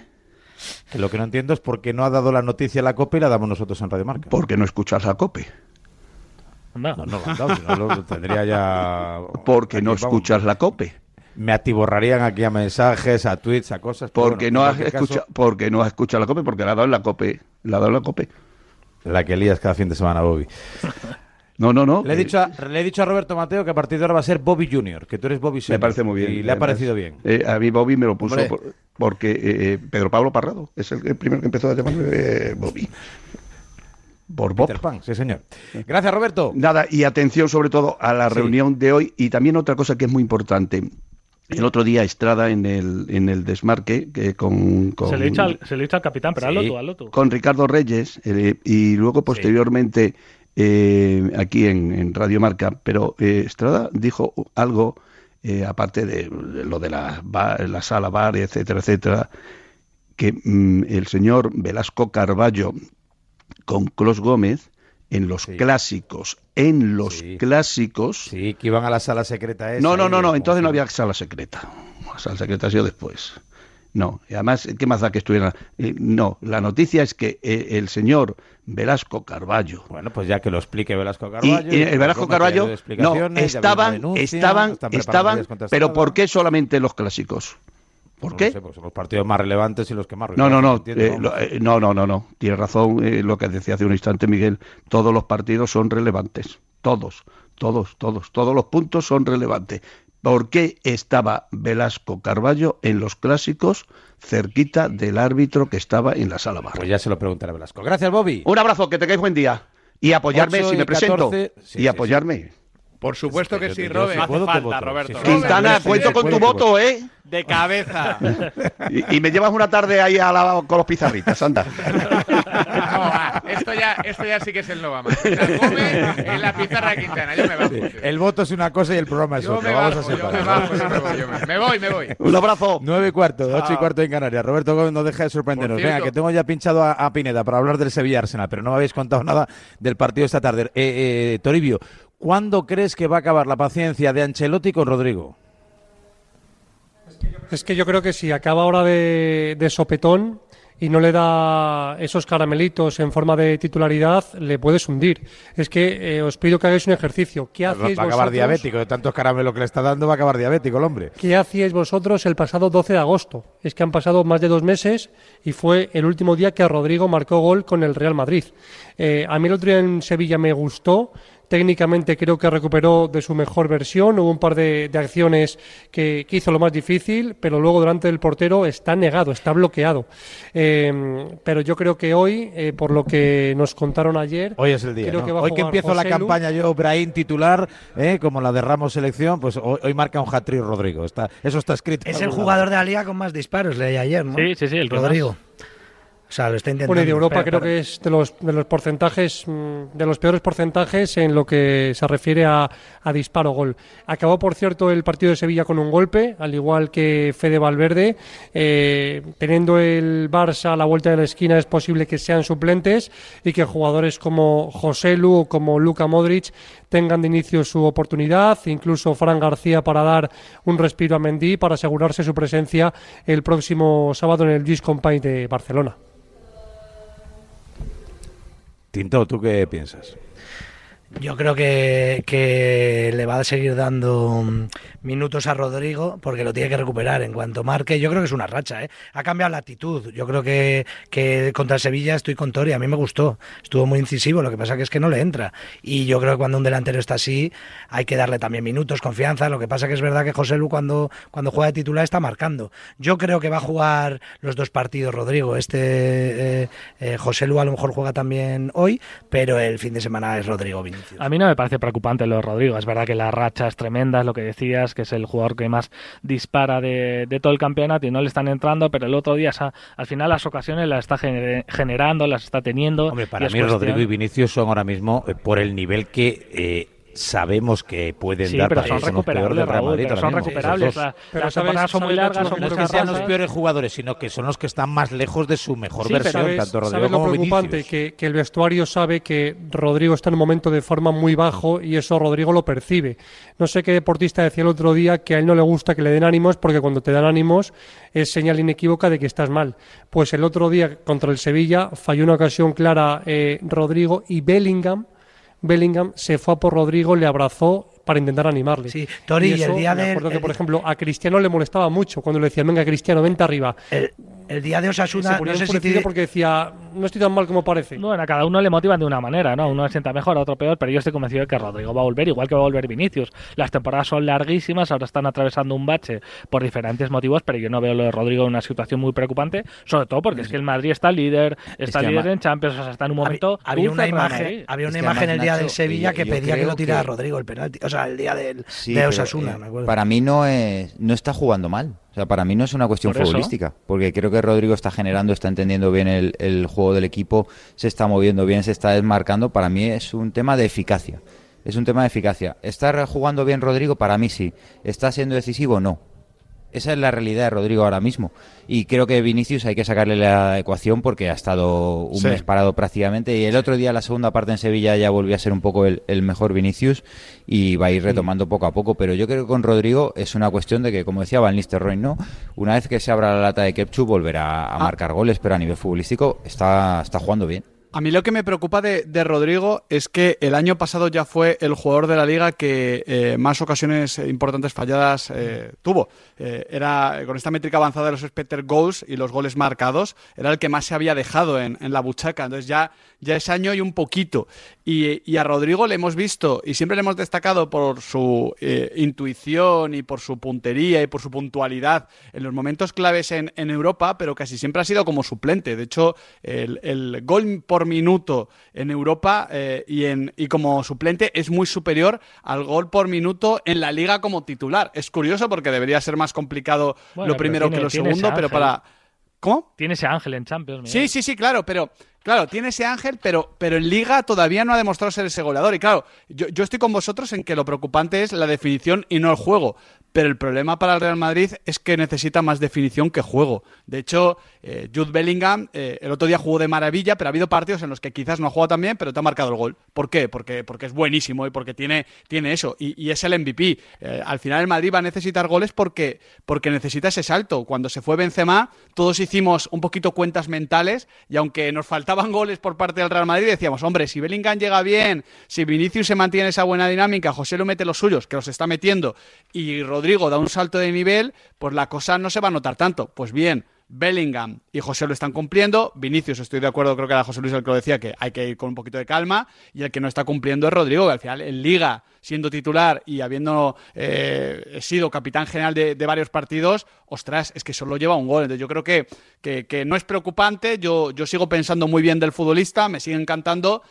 Que lo que no entiendo es por qué no ha dado la noticia en la COPE y la damos nosotros en Radio Marca. Porque no escuchas la COPE. No, no lo han dado, si no lo tendría ya... Porque no Aquí, vamos, escuchas la COPE. Me atiborrarían aquí a mensajes, a tweets, a cosas. Porque bueno, no has caso, escuchado, porque no has escuchado la COPE, porque la ha dado en la COPE. La ha dado en la COPE. La que lías cada fin de semana, Bobby. No, no, no. Le he, eh, dicho a, le he dicho a Roberto Mateo que a partir de ahora va a ser Bobby Junior, que tú eres Bobby Me Senior. parece muy bien. Y le ha Me parecido bien. Eh, a mí Bobby me lo puso por- porque eh, Pedro Pablo Parrado es el, el primero que empezó a llamarme eh, Bobby. Por Bob. Peter Pan, sí señor. Gracias, Roberto. Nada, y atención sobre todo a la Sí. reunión de hoy y también otra cosa que es muy importante. El otro día Estrada en el, en el desmarque que con, con, Se le echa al, se le echa al capitán, pero hazlo Sí. tú, hazlo tú. con Ricardo Reyes eh, y luego posteriormente eh, aquí en, en Radio Marca, pero eh, Estrada dijo algo, eh, aparte de, lo de la, ba- la sala bar, etcétera, etcétera, que mm, el señor Velasco Carballo con Clos Gómez en los Sí. clásicos, en los Sí. clásicos, Sí, que iban a la sala secreta esa. no, no, no, no, entonces no había sala secreta. La sala secreta ha sido después. No, y además, ¿qué más da que estuviera? Eh, no, la noticia es que eh, el señor Velasco Carballo Bueno, pues ya que lo explique Velasco Carballo. y el Velasco Carballo no estaban, denuncia, estaban, estaban, pero. ¿por qué solamente los clásicos? ¿Por No qué? lo sé, pues son los partidos más relevantes y los que más No, no, no, eh, lo- eh, no, no, no, no. Tiene razón eh, lo que decía hace un instante Miguel. Todos los partidos son relevantes. Todos, todos, todos. Todos los puntos son relevantes. ¿Por qué estaba Velasco Carballo en los clásicos cerquita del árbitro que estaba en la sala bar? Pues ya se lo preguntaré a Velasco. Gracias, Bobby. Un abrazo, que tengáis buen día. Y apoyarme si me presento. 14, sí, y sí, apoyarme. Por supuesto que sí, Robert. puedo, te voto. Roberto. Sí, sí. Quintana, Sí, sí, cuento con tu voto, ¿eh? De cabeza. Y, y me llevas una tarde ahí a la- con los pizarritas, anda. Esto, ya, esto ya sí que es el no va más. O sea, come en la pizarra de Quintana. Yo me bajo. El voto es una cosa y el programa es Yo otra. me Vamos bajo, a yo me separar. bajo, yo me voy, yo me- me voy, me voy. Un abrazo. Nueve y cuarto, ocho y cuarto en Canarias. Roberto Gómez no deja de sorprendernos. Venga, que tengo ya pinchado a, a Pineda para hablar del Sevilla Arsenal, pero no me habéis contado nada del partido esta tarde. Eh, eh, Toribio, ¿cuándo crees que va a acabar la paciencia de Ancelotti con Rodrigo? Es que yo creo que si acaba ahora de, de sopetón y no le da esos caramelitos en forma de titularidad, le puedes hundir. Es que eh, os pido que hagáis un ejercicio. ¿Qué Va, hacéis va a acabar vosotros? diabético, de tantos caramelos que le está dando, va a acabar diabético el hombre. ¿Qué hacíais vosotros el pasado 12 de agosto? Es que han pasado más de dos meses y fue el último día que Rodrigo marcó gol con el Real Madrid. Eh, a mí el otro día en Sevilla me gustó. Técnicamente creo que recuperó de su mejor versión. Hubo un par de, de acciones que, que hizo lo más difícil, pero luego delante del portero está negado, está bloqueado. Eh, pero yo creo que hoy, eh, por lo que nos contaron ayer, Hoy es el día. creo ¿no? que Hoy que empiezo la campaña yo, Brahim titular, eh, como la de Ramos selección, pues hoy, hoy marca un hat-trick Rodrigo. Está, eso está escrito. Es el jugador lado. de la liga con más disparos, leí ayer, ¿no? Sí, sí, sí, el Rodrigo. O sea, lo está intentando. Bueno, y de Europa Pero- creo que es de los, de los porcentajes, mm, de los peores porcentajes en lo que se refiere a, a disparo-gol. Acabó, por cierto, el partido de Sevilla con un golpe, al igual que Fede Valverde. Eh, teniendo el Barça a la vuelta de la esquina, es posible que sean suplentes y que jugadores como José Lu o como Luka Modric tengan de inicio su oportunidad, incluso Fran García para dar un respiro a Mendy para asegurarse su presencia el próximo sábado en el Gis Company de Barcelona. Tinto, ¿tú qué piensas? Yo creo que, que le va a seguir dando mm, minutos a Rodrigo porque lo tiene que recuperar en cuanto marque. Yo creo que es una racha, ¿eh? Ha cambiado la actitud. Yo creo que, que contra Sevilla estoy con Tori. A mí me gustó. Estuvo muy incisivo. Lo que pasa que es que no le entra. Y yo creo que cuando un delantero está así hay que darle también minutos, confianza. Lo que pasa que es verdad que José Lu cuando, cuando juega de titular está marcando. Yo creo que va a jugar los dos partidos Rodrigo. Este eh, eh, José Lu a lo mejor juega también hoy, pero el fin de semana es Rodrigo Vinicius. A mí no me parece preocupante lo de Rodrigo. Es verdad que la racha es tremenda, es lo que decías, que es el jugador que más dispara de, de todo el campeonato y no le están entrando, pero el otro día, esa- al final, las ocasiones las está gener- generando, las está teniendo. Hombre, para mí cuestión- Rodrigo y Vinicius son ahora mismo, eh, por el nivel que eh, sabemos que pueden Sí, dar pero para son recuperables, Raúl, Madrid pero son mismo, recuperables. La- Pero las ¿sabes- temporadas son muy largas, son No es muchas que sean los peores jugadores, sino que son los que están más lejos de su mejor Sí, versión, ¿sabes- tanto Rodrigo ¿sabes lo como preocupante? Que, que el vestuario sabe que Rodrigo está en un momento de forma muy bajo y eso Rodrigo lo percibe. No sé qué deportista decía el otro día que a él no le gusta que le den ánimos porque cuando te dan ánimos es señal inequívoca de que estás mal. Pues el otro día contra el Sevilla falló una ocasión clara eh, Rodrigo y Bellingham. Bellingham se fue a por Rodrigo, le abrazó para intentar animarle. Sí, Tori, y el eso, día me del- acuerdo que, el por di- ejemplo, a Cristiano le molestaba mucho cuando le decían, venga, Cristiano, vente arriba. El, el día de Osasuna, se ponía no sé si te- porque decía, no estoy tan mal como parece. Bueno, a cada uno le motivan de una manera, ¿no? Uno se sienta mejor, a otro peor, pero yo estoy convencido de que Rodrigo va a volver, igual que va a volver Vinicius. Las temporadas son larguísimas, ahora están atravesando un bache por diferentes motivos, pero yo no veo lo de Rodrigo en una situación muy preocupante, sobre todo porque es que el Madrid está líder, está que líder ama- en Champions, o sea, está en un momento había una imagen, había una Es imagen el día Nacho, del Sevilla yo- que yo pedía que lo tirara que- Rodrigo el penalti. O sea, el día del, Sí, de pero, Osasuna, eh, me acuerdo. Para mí no es, no está jugando mal. O sea, para mí no es una cuestión Por futbolística, porque creo que Rodrigo está generando, está entendiendo bien el, el juego del equipo, se está moviendo bien, se está desmarcando. Para mí es un tema de eficacia. Es un tema de eficacia. ¿Está jugando bien Rodrigo? Para mí sí. ¿Está siendo decisivo? No. Esa es la realidad de Rodrigo ahora mismo. Y creo que Vinicius hay que sacarle la ecuación porque ha estado un Sí. mes parado prácticamente. Y el otro día, la segunda parte en Sevilla, ya volvió a ser un poco el, el mejor Vinicius y va a ir retomando poco a poco. Pero yo creo que con Rodrigo es una cuestión de que, como decía Van Nistelrooy, ¿no? Una vez que se abra la lata de Kepchu, volverá a marcar goles, pero a nivel futbolístico está, está jugando bien. A mí lo que me preocupa de, de Rodrigo es que el año pasado ya fue el jugador de la liga que eh, más ocasiones importantes falladas eh, tuvo. Eh, era con esta métrica avanzada de los expected goals y los goles marcados, era el que más se había dejado en, la buchaca. Entonces ya, ya ese año y un poquito. Y, y a Rodrigo le hemos visto y siempre le hemos destacado por su eh, intuición y por su puntería y por su puntualidad en los momentos claves en, en Europa, pero casi siempre ha sido como suplente. De hecho, el, el gol por minuto en Europa eh, y, en, y como suplente es muy superior al gol por minuto en la liga como titular. Es curioso porque debería ser más complicado Bueno, lo primero tiene- que lo segundo, pero para... ¿Cómo? Tiene ese ángel en Champions. Miguel. Sí, sí, sí, claro, pero claro, tiene ese ángel, pero, pero en Liga todavía no ha demostrado ser ese goleador. Y claro, yo, yo estoy con vosotros en que lo preocupante es la definición y no el juego. Pero el problema para el Real Madrid es que necesita más definición que juego. De hecho, eh, Jude Bellingham eh, el otro día jugó de maravilla, pero ha habido partidos en los que quizás no ha jugado tan bien, pero te ha marcado el gol. ¿Por qué? Porque, porque es buenísimo y porque tiene, tiene eso. Y, es el MVP. Eh, al final el Madrid va a necesitar goles porque, porque necesita ese salto. Cuando se fue Benzema, todos hicimos un poquito cuentas mentales y aunque nos faltaban goles por parte del Real Madrid, decíamos, hombre, si Bellingham llega bien, si Vinicius se mantiene esa buena dinámica, José lo mete los suyos, que los está metiendo, y Rodrigo da un salto de nivel, pues la cosa no se va a notar tanto. Pues bien, Bellingham y José lo están cumpliendo. Vinicius, estoy de acuerdo, creo que era José Luis el que lo decía, que hay que ir con un poquito de calma. Y el que no está cumpliendo es Rodrigo, que al final en Liga, siendo titular y habiendo eh, sido capitán general de, varios partidos, ostras, es que solo lleva un gol. Entonces yo creo que, que, que no es preocupante. Yo, yo sigo pensando muy bien del futbolista, me sigue encantando.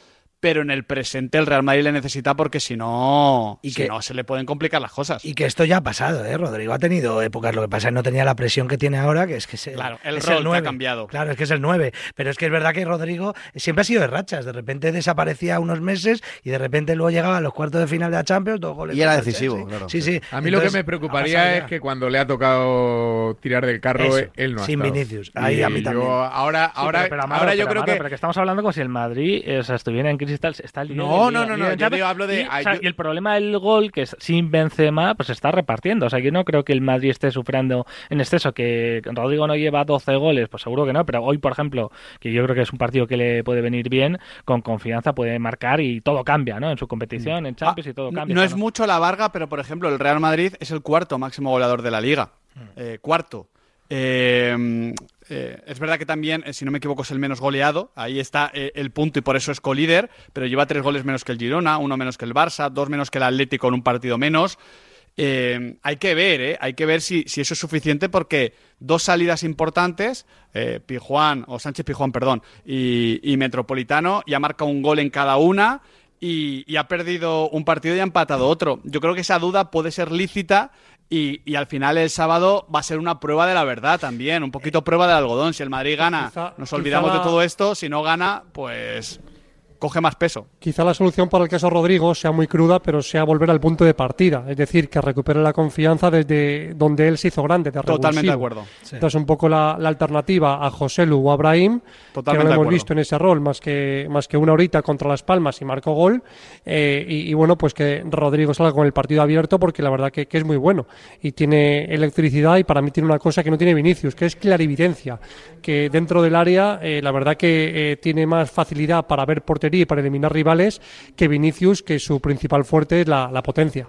Pero en el presente el Real Madrid le necesita porque si no, Y si que- no se le pueden complicar las cosas. Y que esto ya ha pasado, ¿eh? Rodrigo ha tenido épocas, lo que pasa es que no tenía la presión que tiene ahora, que es que es el, Claro, el es rol que ha 9. cambiado. Claro, es que es el 9. Pero es que es verdad que Rodrigo siempre ha sido de rachas. De repente desaparecía unos meses y de repente luego llegaba a los cuartos de final de la Champions, dos goles. Y era decisivo, Chelsea. claro. Sí, sí. A mí lo que me preocuparía es que cuando le ha tocado tirar del carro, Eso, él no ha sin estado. Vinicius. Ahí Y a mí yo también. ahora, Sí, ahora, pero, pero, Amaro, ahora yo pero, creo Amaro, que pero que estamos hablando como si el Madrid o sea, estuviera en crisis está el No, no, no, no, yo digo, hablo de- y, o sea, yo- y el problema del gol que es sin Benzema pues se está repartiendo, o sea, yo no creo que el Madrid esté sufriendo en exceso que Rodrigo no lleva 12 goles, pues seguro que no, pero hoy por ejemplo, que yo creo que es un partido que le puede venir bien, con confianza puede marcar y todo cambia, ¿no? En su competición, en Champions y todo cambia. No es mucho la Varga, pero por ejemplo, el Real Madrid es el cuarto máximo goleador de la liga. Eh, cuarto. Eh, eh, es verdad que también, eh, si no me equivoco, es el menos goleado. Ahí está eh, el punto y por eso es colíder. Pero lleva tres goles menos que el Girona, uno menos que el Barça, dos menos que el Atlético en un partido menos. Hay que ver. Hay que ver si, eso es suficiente porque dos salidas importantes, Pijuán, o Sánchez Pijuán, perdón, y, y Metropolitano, ya marca un gol en cada una y, y ha perdido un partido y ha empatado otro. Yo creo que esa duda puede ser lícita y, y al final el sábado va a ser una prueba de la verdad también, un poquito prueba del algodón. Si el Madrid gana, Quizá- nos olvidamos la- de todo esto, si no gana, pues coge más peso. Quizá la solución para el caso Rodrigo sea muy cruda, pero sea volver al punto de partida. Es decir, que recupere la confianza desde donde él se hizo grande. De Totalmente de acuerdo. Entonces, Entonces, un poco la, la alternativa a José Lu o a Brahim, que no Totalmente lo hemos visto en ese rol más que, más que una horita contra Las Palmas y marcó gol. Eh, y, y bueno, pues que Rodrigo salga con el partido abierto porque la verdad que, que es muy bueno. Y tiene electricidad y para mí tiene una cosa que no tiene Vinicius, que es clarividencia. Que dentro del área, eh, la verdad que eh, tiene más facilidad para ver portería y para eliminar rivales que Vinicius, que su principal fuerte es la, la potencia.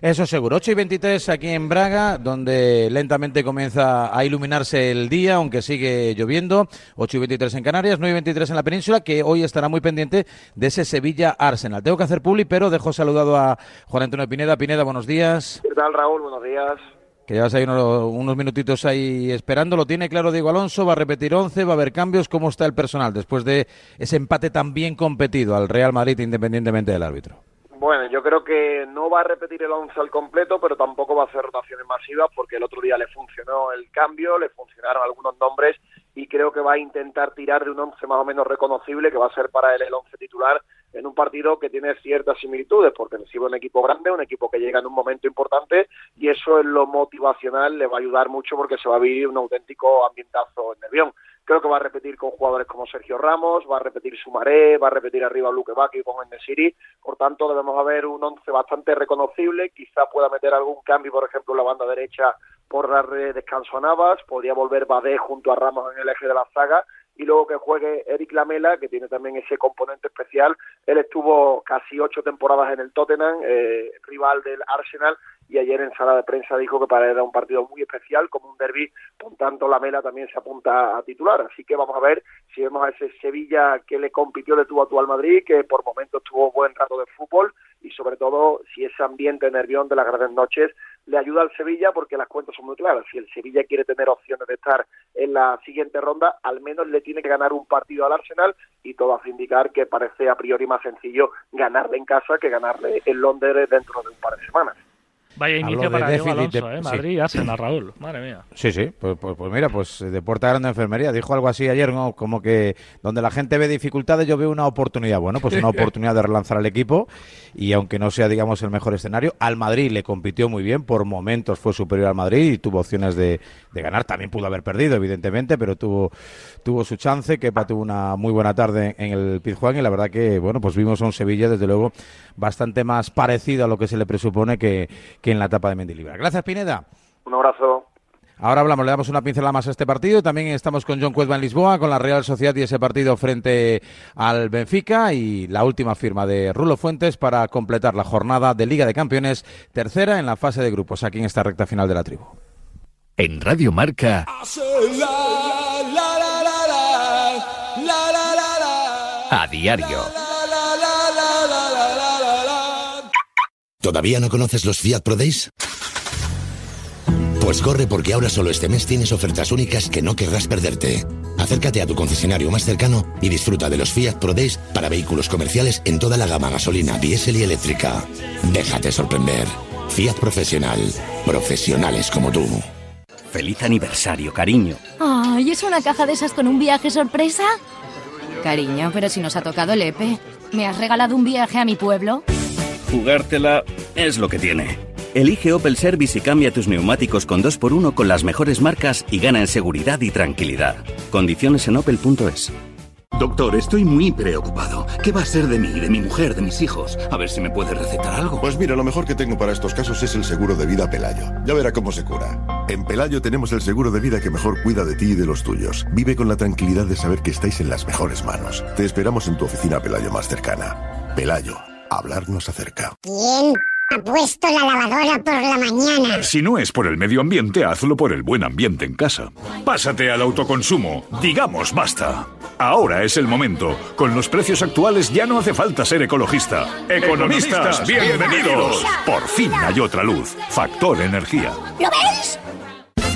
Eso seguro. 8 y 23 aquí en Braga, donde lentamente comienza a iluminarse el día, aunque sigue lloviendo. 8 y 23 en Canarias, 9 y 23 en la península, que hoy estará muy pendiente de ese Sevilla-Arsenal. Tengo que hacer publi, pero dejo saludado a Juan Antonio Pineda. Pineda, buenos días. ¿Qué tal, Raúl? Buenos días. Que llevas ahí unos, minutitos ahí esperando. Lo tiene claro Diego Alonso. Va a repetir 11, va a haber cambios. ¿Cómo está el personal después de ese empate tan bien competido al Real Madrid, independientemente del árbitro? Bueno, yo creo que no va a repetir el 11 al completo, pero tampoco va a hacer rotaciones masivas porque el otro día le funcionó el cambio, le funcionaron algunos nombres y creo que va a intentar tirar de un 11 más o menos reconocible que va a ser para él el 11 titular en un partido que tiene ciertas similitudes porque recibe un equipo grande, un equipo que llega en un momento importante y eso en lo motivacional le va a ayudar mucho porque se va a vivir un auténtico ambientazo en Nervión. Creo que va a repetir con jugadores como Sergio Ramos, va a repetir Sumaré, va a repetir arriba Luque Bacchi con Enesiri. Por tanto, debemos haber un once bastante reconocible. Quizá pueda meter algún cambio, por ejemplo, en la banda derecha por darle descanso a Navas. Podría volver Badé junto a Ramos en el eje de la zaga. y luego que juegue Eric Lamela, que tiene también ese componente especial. Él estuvo casi ocho temporadas en el Tottenham, eh, rival del Arsenal, y ayer en sala de prensa dijo que para él era un partido muy especial, como un derby, por tanto la Mela también se apunta a titular. Así que vamos a ver si vemos a ese Sevilla que le compitió de tuvo a tú al Madrid, que por momentos tuvo buen rato de fútbol y sobre todo si ese ambiente nervión de las grandes noches le ayuda al Sevilla porque las cuentas son muy claras. Si el Sevilla quiere tener opciones de estar en la siguiente ronda, al menos le tiene que ganar un partido al Arsenal y todo hace indicar que parece a priori más sencillo ganarle en casa que ganarle en Londres dentro de un par de semanas. Vaya inicio para Diego Alonso, ¿eh? Madrid, Arsenal, Raúl. Madre mía. Sí, sí. Pues, pues, pues, mira, pues de puerta grande enfermería. Dijo algo así ayer, ¿no? Como que donde la gente ve dificultades, yo veo una oportunidad. Bueno, pues una oportunidad de relanzar al equipo. Y aunque no sea, digamos, el mejor escenario, al Madrid le compitió muy bien. Por momentos fue superior al Madrid y tuvo opciones de, de ganar. También pudo haber perdido, evidentemente, pero tuvo, tuvo su chance. Kepa tuvo una muy buena tarde en el Pizjuán. Y la verdad que, bueno, pues vimos a un Sevilla, desde luego, bastante más parecido a lo que se le presupone que, que en la etapa de Mendilibar. Gracias, Pineda. Un abrazo. Ahora hablamos, le damos una pincelada más a este partido. También estamos con John Cuezba en Lisboa, con la Real Sociedad y ese partido frente al Benfica y la última firma de Rulo Fuentes para completar la jornada de Liga de Campeones, tercera en la fase de grupos, aquí en esta recta final de la tribu. En Radio Marca. A diario. ¿Todavía no conoces los Fiat Pro Days? Pues corre porque ahora solo este mes tienes ofertas únicas que no querrás perderte. Acércate a tu concesionario más cercano y disfruta de los Fiat Pro Days para vehículos comerciales en toda la gama gasolina, diésel y eléctrica. Déjate sorprender. Fiat Profesional. Profesionales como tú. Feliz aniversario, cariño. Ay, ¿es una caja de esas con un viaje sorpresa? Cariño, pero si nos ha tocado el EPE. ¿Me has regalado un viaje a mi pueblo? Jugártela es lo que tiene. Elige Opel Service y cambia tus neumáticos con 2x1 con las mejores marcas y gana en seguridad y tranquilidad. Condiciones en opel.es. Doctor, estoy muy preocupado. ¿Qué va a ser de mí, de mi mujer, de mis hijos? A ver si me puede recetar algo. Pues mira, lo mejor que tengo para estos casos es el seguro de vida Pelayo. Ya verá cómo se cura. En Pelayo tenemos el seguro de vida que mejor cuida de ti y de los tuyos. Vive con la tranquilidad de saber que estáis en las mejores manos. Te esperamos en tu oficina Pelayo más cercana. Pelayo, hablarnos acerca. ¿Quién ha puesto la lavadora por la mañana? Si no es por el medio ambiente, hazlo por el buen ambiente en casa. Pásate al autoconsumo. Digamos basta. Ahora es el momento. Con los precios actuales ya no hace falta ser ecologista. Economistas, bienvenidos. Por fin hay otra luz. Factor energía. ¿Lo veis?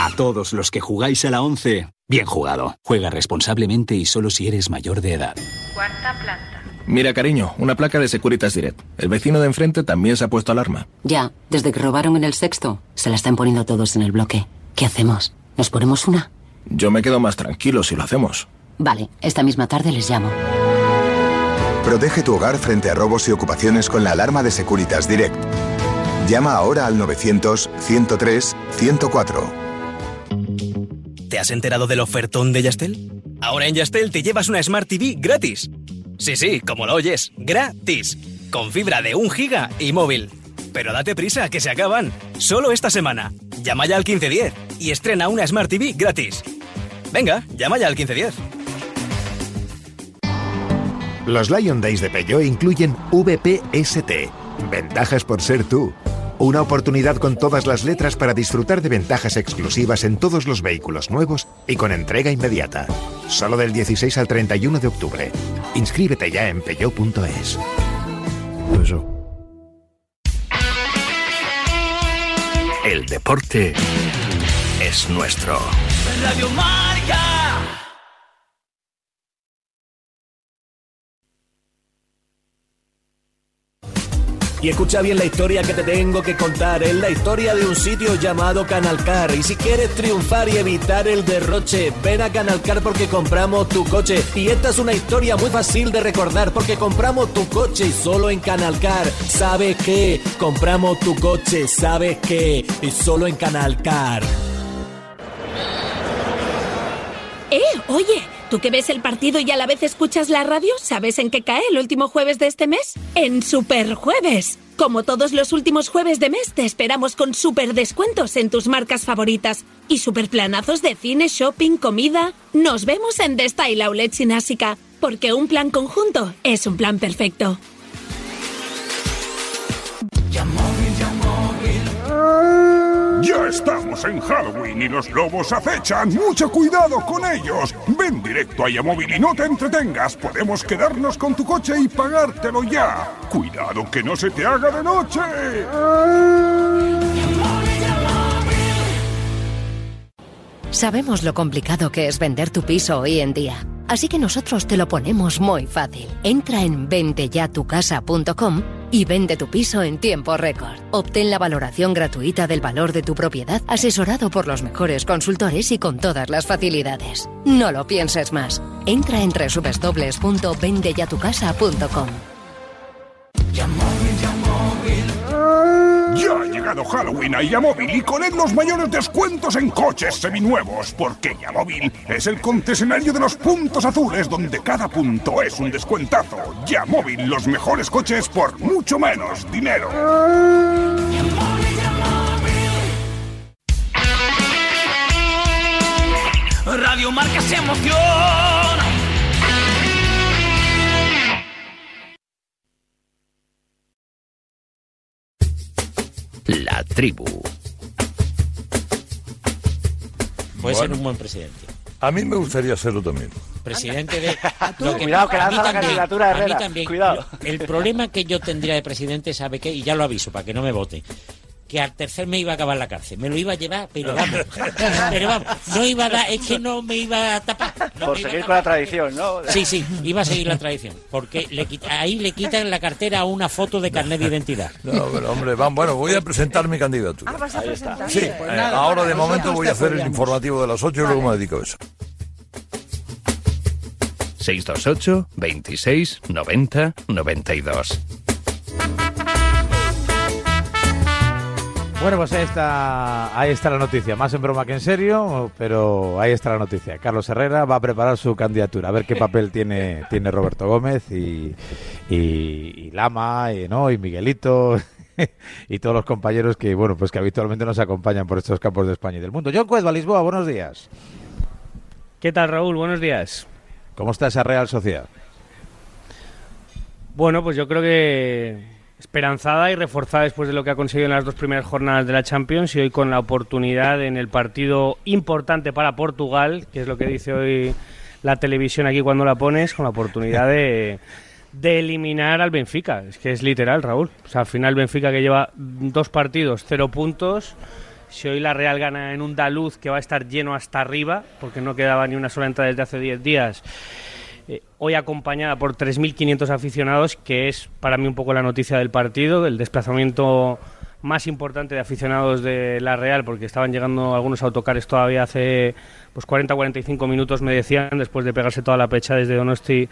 A todos los que jugáis a la 11, bien jugado. Juega responsablemente y solo si eres mayor de edad. Cuarta planta. Mira, cariño, una placa de Securitas Direct. El vecino de enfrente también se ha puesto alarma. Ya, desde que robaron en el sexto, se la están poniendo todos en el bloque. ¿Qué hacemos? ¿Nos ponemos una? Yo me quedo más tranquilo si lo hacemos. Vale, esta misma tarde les llamo. Protege tu hogar frente a robos y ocupaciones con la alarma de Securitas Direct. Llama ahora al 900-103-104. ¿Te has enterado del ofertón de Yastel? Ahora en Yastel te llevas una Smart TV gratis. Sí, sí, como lo oyes, gratis. Con fibra de 1 giga y móvil. Pero date prisa, que se acaban. Solo esta semana. Llama ya al 1510 y estrena una Smart TV gratis. Venga, llama ya al 1510. Los Lion Days de Peugeot incluyen VPST. Ventajas por ser tú. Una oportunidad con todas las letras para disfrutar de ventajas exclusivas en todos los vehículos nuevos y con entrega inmediata. Solo del 16 al 31 de octubre. Inscríbete ya en peugeot.es. El deporte es nuestro. Radio Marca. Y escucha bien la historia que te tengo que contar. Es la historia de un sitio llamado Canalcar. Y si quieres triunfar y evitar el derroche, ven a Canalcar porque compramos tu coche. Y esta es una historia muy fácil de recordar porque compramos tu coche y solo en Canalcar. ¿Sabes qué? Compramos tu coche, ¿sabes qué? Y solo en Canalcar. Eh, oye, ¿tú que ves el partido y a la vez escuchas la radio? ¿Sabes en qué cae el último jueves de este mes? En Super Jueves. Como todos los últimos jueves de mes, te esperamos con super descuentos en tus marcas favoritas y super planazos de cine, shopping, comida. Nos vemos en The Style Outlet Sinásica, porque un plan conjunto es un plan perfecto. Ya estamos en Halloween y los lobos acechan. Mucho cuidado con ellos. Ven directo a Yamóvil y no te entretengas. Podemos quedarnos con tu coche y pagártelo ya. Cuidado que no se te haga de noche. Sabemos lo complicado que es vender tu piso hoy en día. Así que nosotros te lo ponemos muy fácil. Entra en vendeyatucasa.com y vende tu piso en tiempo récord. Obtén la valoración gratuita del valor de tu propiedad, asesorado por los mejores consultores y con todas las facilidades. No lo pienses más. Entra en www.vendeyatucasa.com. Ya ha llegado Halloween a Yamóvil y con él los mayores descuentos en coches seminuevos, porque Yamóvil es el concesionario de los puntos azules donde cada punto es un descuentazo. Yamóvil, los mejores coches por mucho menos dinero. Radio Marca se emociona. La tribu. Puede ser un buen presidente. A mí me gustaría serlo también. Presidente de. Cuidado, que a mí lanza la candidatura a mí Herrera. también. Cuidado. El problema que yo tendría de presidente, ¿sabe qué? Y ya lo aviso para que no me vote. Que al tercer me iba a acabar la cárcel. Me lo iba a llevar, pero vamos. pero vamos, no iba a dar, es que no me iba a tapar. no Por seguir tapar. con la tradición, ¿no? Sí, sí, iba a seguir la tradición. Porque le quita- ahí le quitan la cartera a una foto de carnet de identidad. No, pero hombre, van, bueno, voy a presentar mi candidatura. vas a presentar. Sí, Pues eh, nada, ahora de momento voy a hacer el informativo de las 8 y luego me dedico a eso. 628 26 90 92. Bueno, pues ahí está, ahí está la noticia. Más en broma que en serio, pero ahí está la noticia. Carlos Herrera va a preparar su candidatura. A ver qué papel tiene, tiene Roberto Gómez y, y- y Lama y, ¿no? y Miguelito y todos los compañeros que, bueno, pues que habitualmente nos acompañan por estos campos de España y del mundo. John Cuezba, Lisboa, buenos días. ¿Qué tal, Raúl? Buenos días. ¿Cómo está esa Real Sociedad? Bueno, pues yo creo que esperanzada y reforzada después de lo que ha conseguido en las dos primeras jornadas de la Champions y hoy con la oportunidad en el partido importante para Portugal, que es lo que dice hoy la televisión aquí cuando la pones, con la oportunidad de, de eliminar al Benfica. Es que es literal, Raúl. O sea, al final Benfica que lleva dos partidos, cero puntos. Si hoy la Real gana en un Daluz que va a estar lleno hasta arriba, porque no quedaba ni una sola entrada desde hace 10 días, eh, hoy acompañada por 3.500 aficionados, que es para mí un poco la noticia del partido, el desplazamiento más importante de aficionados de la Real, porque estaban llegando algunos autocares todavía hace pues 40-45 minutos, me decían, después de pegarse toda la pecha desde Donosti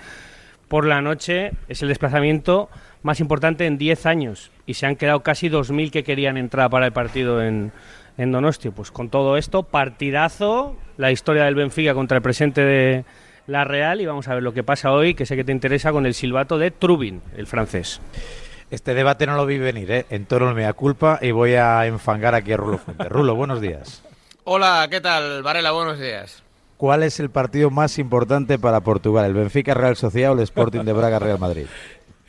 por la noche. Es el desplazamiento más importante en 10 años y se han quedado casi 2.000 que querían entrar para el partido en, en Donosti. Pues con todo esto, partidazo, la historia del Benfica contra el presente de la Real y vamos a ver lo que pasa hoy, que sé que te interesa con el silbato de Trubin, el francés. Este debate no lo vi venir, ¿eh? En tono me da culpa y voy a enfangar aquí a Rulo Fuente. Rulo, buenos días. Hola, ¿qué tal? Varela, buenos días. ¿Cuál es el partido más importante para Portugal? ¿El Benfica Real Sociedad o el Sporting de Braga Real Madrid?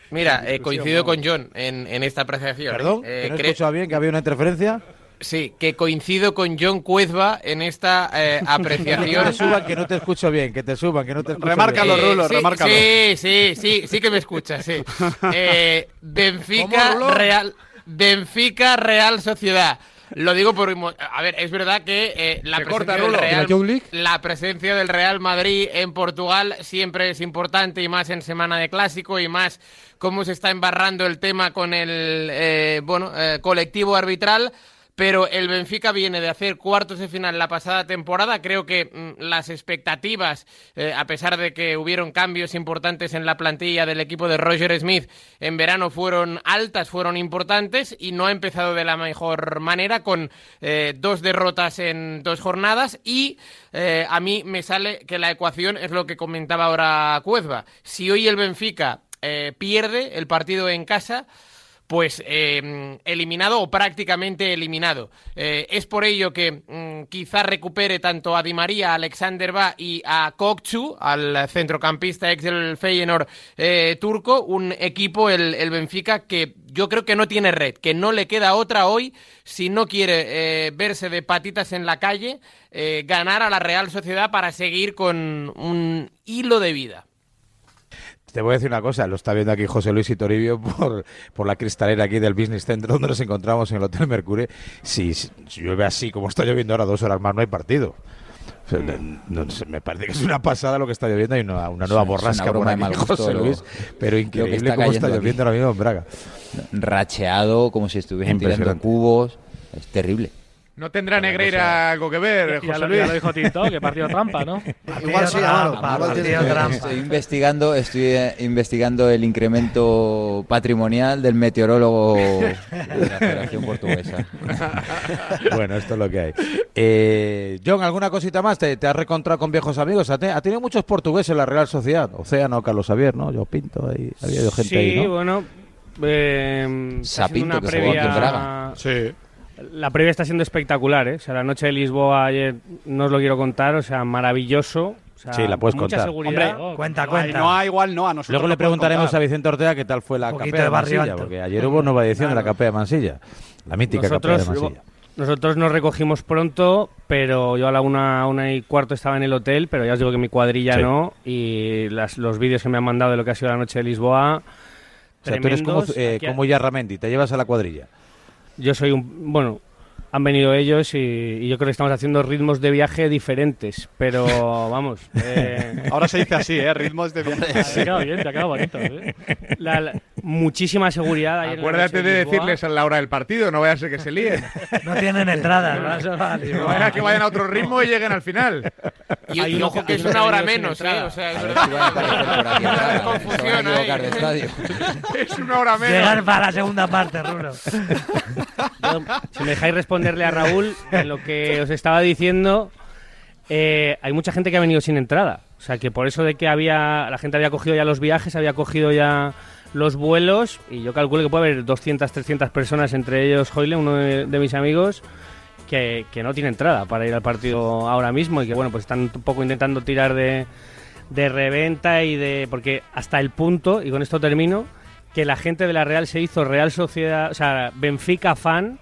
Mira, eh, coincido con John en, en esta apreciación. ¿Perdón? Eh, ¿Que no he cre- escuchado bien que había una interferencia? Sí, que coincido con John Cuezba en esta eh, Que apreciación. te suban, que no te escucho bien, que te suban, que no te escucho Remárcalo, bien. Rulo, remárcalo. Sí, sí, sí, sí que me escuchas, sí. Eh, Benfica. Real Benfica Real Sociedad. Lo digo por... A ver, es verdad que eh, la, Se presencia corta, del. Real, la presencia del Real Madrid en Portugal siempre es importante y más en semana de clásico y más cómo se está embarrando el tema con el eh, bueno eh, colectivo arbitral. Pero el Benfica viene de hacer cuartos de final la pasada temporada. Creo que mm, las expectativas, eh, a pesar de que hubieron cambios importantes en la plantilla del equipo de Roger Smith en verano, fueron altas, fueron importantes y no ha empezado de la mejor manera con eh, dos derrotas en dos jornadas. Y eh, a mí me sale que la ecuación es lo que comentaba ahora Cuezba. Si hoy el Benfica eh, pierde el partido en casa, pues eh, eliminado o prácticamente eliminado. Eh, es por ello que mm, quizá recupere tanto a Di María, a Alexander Ba y a Kokchu, al centrocampista ex del Feyenoord eh, turco, un equipo, el, el Benfica, que yo creo que no tiene red, que no le queda otra hoy si no quiere eh, verse de patitas en la calle, eh, ganar a la Real Sociedad para seguir con un hilo de vida. Te voy a decir una cosa, lo está viendo aquí José Luis y Toribio por, por la cristalera aquí del Business Center donde nos encontramos en el Hotel Mercury. Si, si llueve así como está lloviendo ahora dos horas más, no hay partido. O sea, no- no sé, me parece que es una pasada lo que está lloviendo. Hay una, una nueva Es una borrasca por aquí, mal gusto José Luis, pero lo increíble está cómo está aquí. lloviendo ahora mismo en Braga. Racheado, como si estuviesen tirando cubos. Es terrible. No tendrá Negreira algo que ver, Ya José lo- Luis. ya lo dijo Tito, que partido trampa, ¿no? Igual sí, Estoy investigando, estoy eh, investigando el incremento patrimonial del meteorólogo de la Federación Portuguesa. bueno, esto es lo que hay. Eh, John, ¿alguna cosita más? ¿Te, te has reencontrado con viejos amigos? ¿Ha, te- ha tenido muchos portugueses en la Real Sociedad? Océano, Carlos Xavier, ¿no? Yo Pinto, ahí, había gente sí, ahí, ¿no? bueno. Eh, Sapinto, una que jugó aquí en previa- Braga. Sí. La previa está siendo espectacular, ¿eh? O sea, la noche de Lisboa ayer no os lo quiero contar, o sea, maravilloso. O sea, Sí, la puedes mucha contar. seguridad. Hombre, cuenta, No, cuenta. No, igual no, a nosotros. Luego le preguntaremos a Vicente Ortega qué tal fue la capea de Mansilla, alto. porque ayer hubo nueva edición de la capea de Mansilla, la mítica capea de Nosotros, Mansilla. nosotros nos recogimos pronto, pero yo a la una, una y cuarto estaba en el hotel, pero ya os digo que mi cuadrilla Sí. no, y las- los vídeos que me han mandado de lo que ha sido la noche de Lisboa, O sea, tú eres como, tremendos. eh, como Yarramendi, te llevas a la cuadrilla. Yo soy un... Bueno, han venido ellos y, y yo creo que estamos haciendo ritmos de viaje diferentes, pero vamos... eh, Ahora se dice así, ¿eh? Ritmos de viaje. Te ha quedado bien, te ha quedado bonito. ¿eh? La- la- muchísima seguridad. ayer en la Acuérdate de Lisboa. decirles a la hora del partido, no vaya a ser que se líen. No tienen entradas, ¿no? No vaya que vayan a otro ritmo y lleguen al final. Y, y ojo que- es una hora menos, ¿eh? O sea, es Confusión de ahí. una hora menos. Llegar para la segunda parte, Rulo. Yo, si me dejáis responderle a Raúl en lo que os estaba diciendo, eh, hay mucha gente que ha venido sin entrada. O sea, que por eso de que había la gente había cogido ya los viajes, había cogido ya los vuelos, y yo calculo que puede haber 200, 300 personas, entre ellos Hoyle, uno de, de mis amigos, que, que no tiene entrada para ir al partido ahora mismo y que, bueno, pues están un poco intentando tirar de, de reventa y de... Porque hasta el punto, y con esto termino, que la gente de la Real se hizo Real Sociedad, o sea, Benfica fan,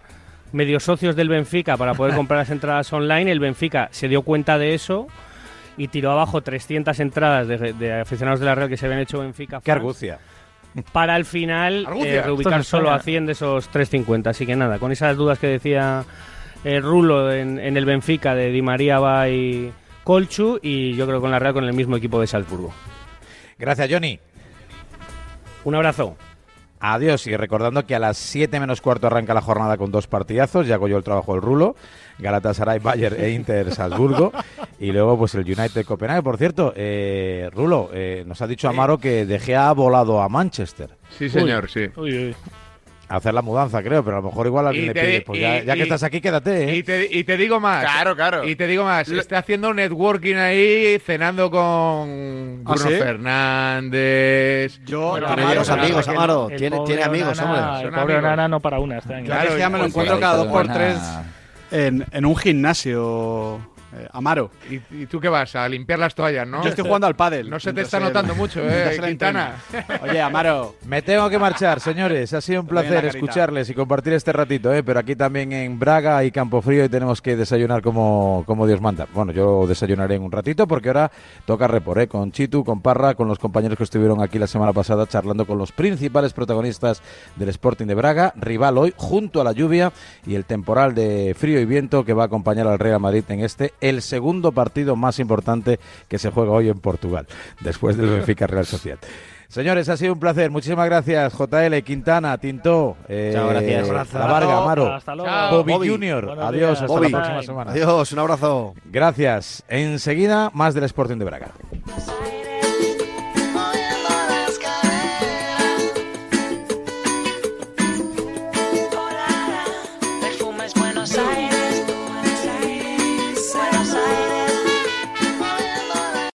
medio socios del Benfica para poder comprar las entradas online. El Benfica se dio cuenta de eso y tiró abajo 300 entradas de, de aficionados de la Real que se habían hecho Benfica Qué argucia. para al final eh, reubicar es solo a 100 de esos 350. Así que nada, con esas dudas que decía eh, Rulo en, en el Benfica de Di María va y Colchu y yo creo que con la Real con el mismo equipo de Salzburgo. Gracias, Johnny. Un abrazo. Adiós y recordando que a las 7 menos cuarto arranca la jornada con dos partidazos, ya hago yo el trabajo del rulo, Galatasaray, Bayern e Inter Salzburgo y luego pues el United Copenhague. Por cierto, eh, Rulo, eh, nos ha dicho Amaro que De Gea ha volado a Manchester Sí, señor, sí. a hacer la mudanza, creo, pero a lo mejor igual alguien Y le te pide, pues ya, y- ya que y- estás aquí, quédate, ¿eh? Y te, y te digo más. Claro, claro. Y te digo más. Está haciendo networking ahí, cenando con ¿Ah, Bruno sí? Fernández. Yo, Bueno, tiene amigos, amigos, Amaro. el Tiene, tiene amigos, hombre. el pobre. Onana no para una este año. Que ya me lo encuentro cada dos por tres en, en un gimnasio Eh, Amaro. ¿Y, y tú qué vas? A limpiar las toallas, ¿no? Yo estoy jugando al pádel. No se te está notando mucho, eh, Quintana. Oye, Amaro. Me tengo que marchar, señores. Ha sido un placer escucharles y compartir este ratito, ¿eh? pero aquí también en Braga hay campo frío y tenemos que desayunar como, como Dios manda. Bueno, yo desayunaré en un ratito porque ahora toca repor, ¿eh? con Chitu, con Parra, con los compañeros que estuvieron aquí la semana pasada charlando con los principales protagonistas del Sporting de Braga, rival hoy junto a la lluvia y el temporal de frío y viento que va a acompañar al Real Madrid en este, el segundo partido más importante que se juega hoy en Portugal, después del Benfica Real Sociedad. Señores, ha sido un placer. Muchísimas gracias, JL, Quintana, Tinto, eh, Chao, gracias. La Varga, Amaro, Hasta luego. Bobby, Bobby. Junior. Buenos Adiós, días. hasta Bobby. la próxima semana. Adiós, un abrazo. Gracias. Enseguida, más del Sporting de Braga.